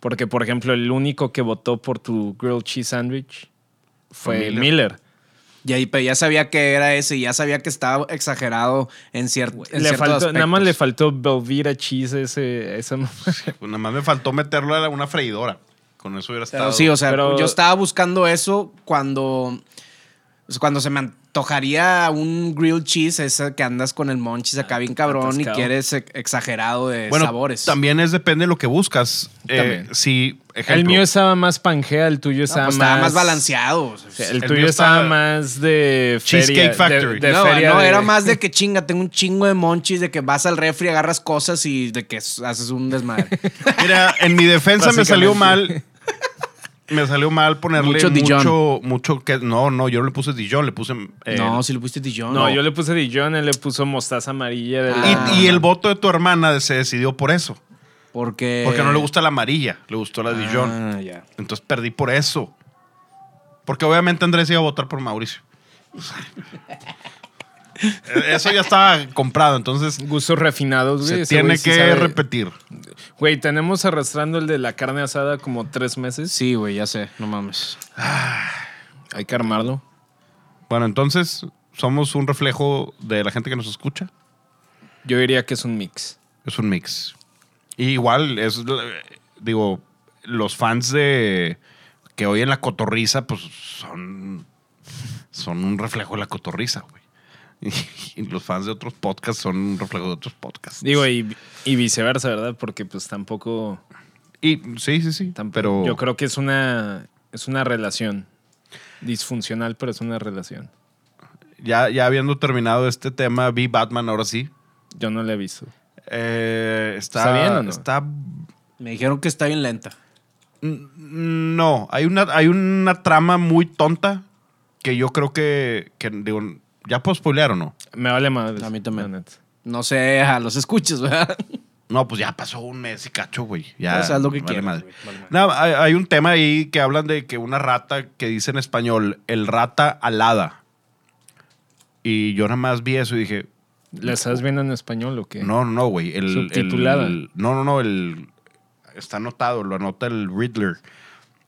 Porque, por ejemplo, el único que votó por tu grilled cheese sandwich fue Miller. Miller. Y ahí, pero ya sabía que era ese y ya sabía que estaba exagerado en, cier- en Le ciertos faltó, nada más le faltó Velveeta cheese ese, esa mamá. Pues nada más me faltó meterlo a una freidora. Con eso hubiera Pero estado. sí, o sea, Pero- yo estaba buscando eso cuando, cuando se me antojaría un grilled cheese, ese que andas con el monchis acá bien cabrón y atascado. quieres ex- exagerado de bueno, sabores. también es depende de lo que buscas. Eh, También. si, El mío estaba más pangea, el tuyo No, estaba, pues más, estaba más balanceado. o sea, el, El tuyo estaba más de Cheesecake feria, Factory. de no, feria no, de- era más de que chinga, tengo un chingo de monchis, de que vas al refri, agarras cosas y de que haces un desmadre. Mira, en mi defensa me salió mal. Me salió mal ponerle Mucho mucho, Dijon. mucho, que no, no, yo no le puse Dijon, le puse eh, no, si le pusiste Dijon. No, yo le puse Dijon, él le puso mostaza amarilla. De la- y, Ah. y el voto de tu hermana se decidió por eso, Porque. porque no le gusta la amarilla, le gustó la Dijon. Ah, ya. Entonces perdí por eso. Porque obviamente Andrés iba a votar por Mauricio. Eso ya estaba comprado, entonces Gustos refinados, güey. se tiene güey sí que sabe- repetir. Güey, tenemos arrastrando el de la carne asada como tres meses. Sí, güey, ya sé, no mames. Hay que armarlo. Bueno, entonces somos un reflejo de la gente que nos escucha. Yo diría que es un mix. Es un mix. Y igual, es, digo, los fans de que hoy en la cotorriza, pues son, son un reflejo de la cotorriza, güey. Y, los fans de otros podcasts son un reflejo de otros podcasts. Digo, y, y viceversa, ¿verdad? Porque pues tampoco, Y sí, sí, sí. tampoco- pero Yo creo que es una, es una relación. Disfuncional, pero es una relación. ya, ya habiendo terminado este tema, vi Batman ahora sí. Yo no la he visto. Eh, está, ¿Está bien o no? Está Me dijeron que está bien lenta. No, hay una, hay una trama muy tonta que yo creo que, que, digo, ya puedo spoilear o no. Me vale más. A mí también. No sé, a los escuches, ¿verdad? No, pues ya pasó un mes y cacho, güey. Ya. Pues haz lo que vale quieras, madre. vale madre. No, hay, hay un tema ahí que hablan de que una rata que dice en español, el rata alada. Y yo nada más vi eso y dije, ¿La estás viendo en español o qué? no, no, no, güey. El, Subtitulada. el- no, no, no, el, está anotado, lo anota el Riddler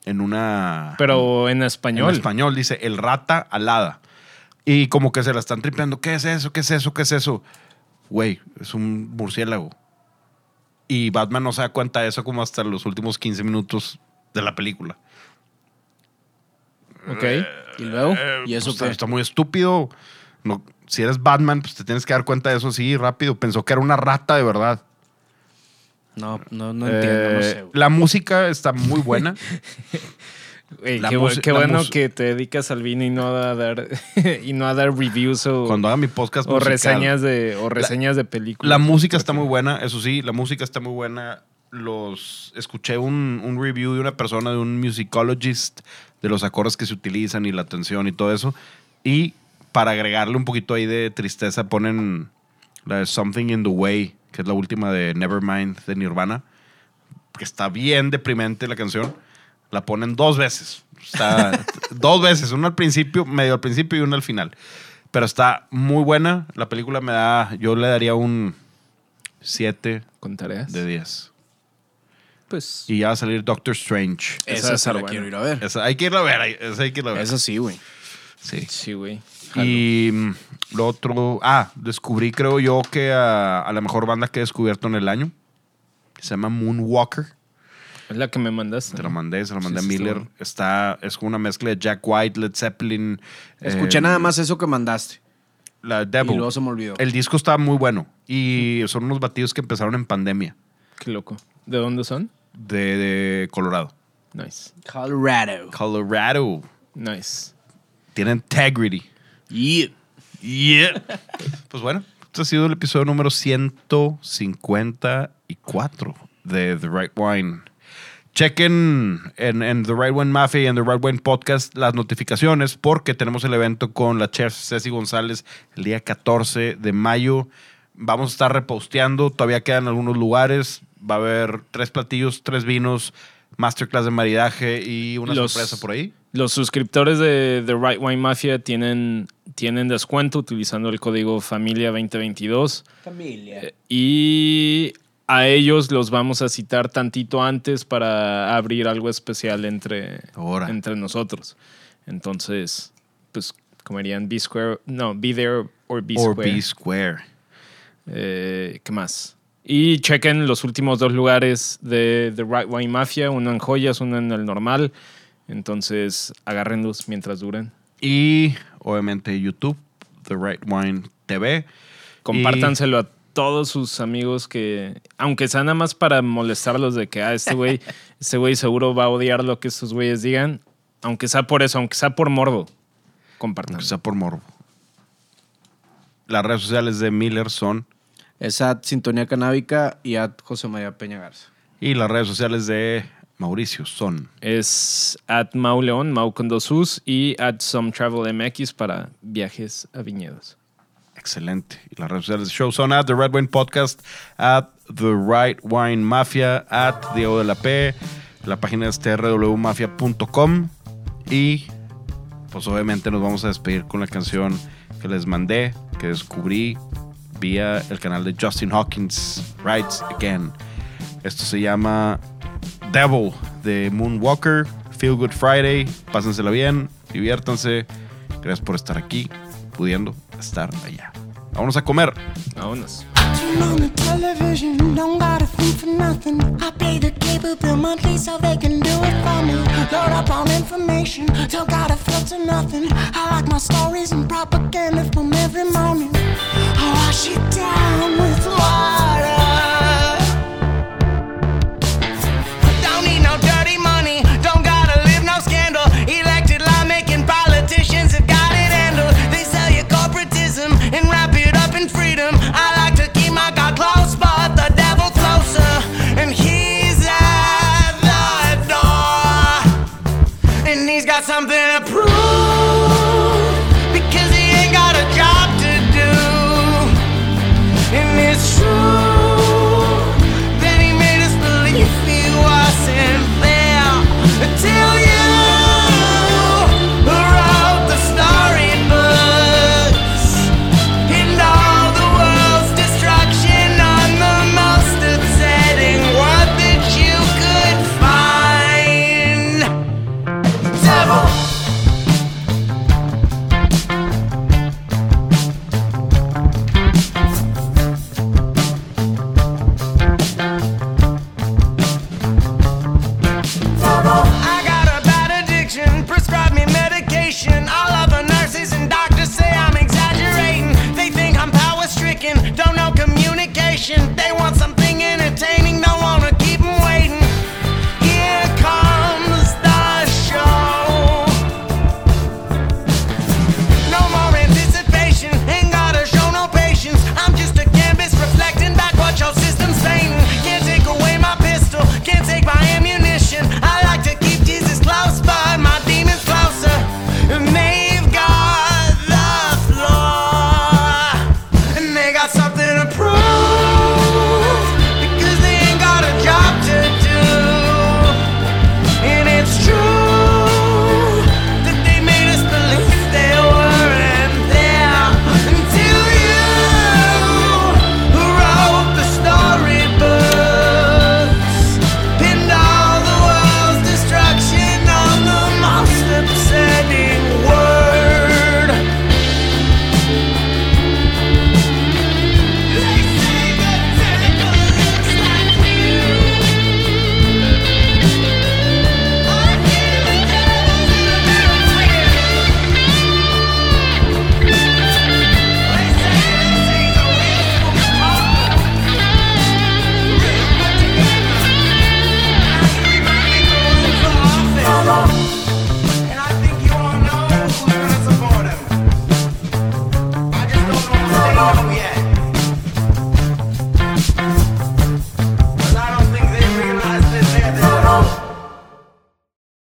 en una... Pero en En español. español dice el rata alada. Y como que se la están tripeando. ¿Qué es eso? ¿Qué es eso? ¿Qué es eso? Güey, es un murciélago. Y Batman no se da cuenta de eso como hasta los últimos 15 minutos de la película. Ok. Y luego, Eh, ¿y eso pues, está, qué? está muy estúpido. No, si eres Batman, pues te tienes que dar cuenta de eso así rápido. Pensó que era una rata de verdad. No, no, no entiendo, no Eh, sé. güey. la música está muy buena. Ey, La qué, bu- qué la bueno que te dedicas al vino y no a dar y no a dar reviews o, Cuando haga mi podcast o musical. reseñas de o reseñas de películas. La música está muy buena, eso sí, la música está muy buena. Los escuché un, un review de una persona, de un musicologist, de los acordes que se utilizan y la tensión y todo eso. Y para agregarle un poquito ahí de tristeza, ponen la de Something in the Way, que es la última de Nevermind de Nirvana, que está bien deprimente la canción. La ponen dos veces. Está dos veces, una al principio, medio al principio y una al final. Pero está muy buena. La película me da, yo le daría un 7 con tareas. de 10. Pues Y ya va a salir Doctor Strange. esa Esa la buena. quiero ir a ver. Esa, hay que irla a ver, esa hay que irla a ver. Eso sí, güey. Sí. sí, güey. Y mm, lo otro, ah, descubrí creo yo que a, a la mejor banda que he descubierto en el año. Se llama Moonwalker. Es la que me mandaste. Te la mandé, se la mandé Sí, a sí, está Miller. Está, es como una mezcla de Jack White, Led Zeppelin. Escuché eh, nada más eso que mandaste. La Y Devil. luego se me olvidó. El disco está muy bueno. Y son unos batidos que empezaron en pandemia Qué loco. ¿De dónde son? de, de Colorado. Nice. Colorado. Colorado. Nice. Tiene integrity. Yeah. Yeah. pues bueno, este ha sido el episodio número 154 de The Right Wine. Chequen en, en The Right Wine Mafia y en The Right Wine Podcast las notificaciones porque tenemos el evento con la chef Ceci González el día 14 de mayo. Vamos a estar reposteando, todavía quedan algunos lugares. Va a haber tres platillos, tres vinos, masterclass de maridaje y una Los- sorpresa por ahí. Los suscriptores de The Right Wine Mafia tienen, tienen descuento utilizando el código Familia 2022 Familia. y a ellos los vamos a citar tantito antes para abrir algo especial entre, Ahora. entre nosotros. Entonces, pues comerían B Square, no, Be There or Be Or Square. B Square. Eh, ¿Qué más? Y chequen los últimos dos lugares de The Right Wine Mafia, uno en joyas, uno en el normal. Entonces, agárrenlos mientras duren. Y obviamente YouTube, The Right Wine TV. Compártanselo a todos sus amigos que, aunque sea nada más para molestarlos de que, ah, este güey, este güey seguro va a odiar lo que estos güeyes digan, aunque sea por eso, aunque sea por morbo, compartan. Aunque sea por morbo. Las redes sociales de Miller son. Es at Sintonía Canábica y at José María Peña Garza. Y las redes sociales de Mauricio son. Es at Mau León, Mau con dos U's, y at Some Travel MX para viajes a viñedos. Excelente. Y las redes sociales del show son at The Red Wine Podcast, at The Right Wine Mafia, at Diego de la P. La página es trwmafia.com. Y pues obviamente nos vamos a despedir con la canción que les mandé, que descubrí vía el canal de Justin Hawkins, Rights Again. Esto se llama Devil de Moonwalker. Feel Good Friday. Pásensela bien, diviértanse. Gracias por estar aquí, pudiendo estar allá. Vámonos a comer. Vámonos.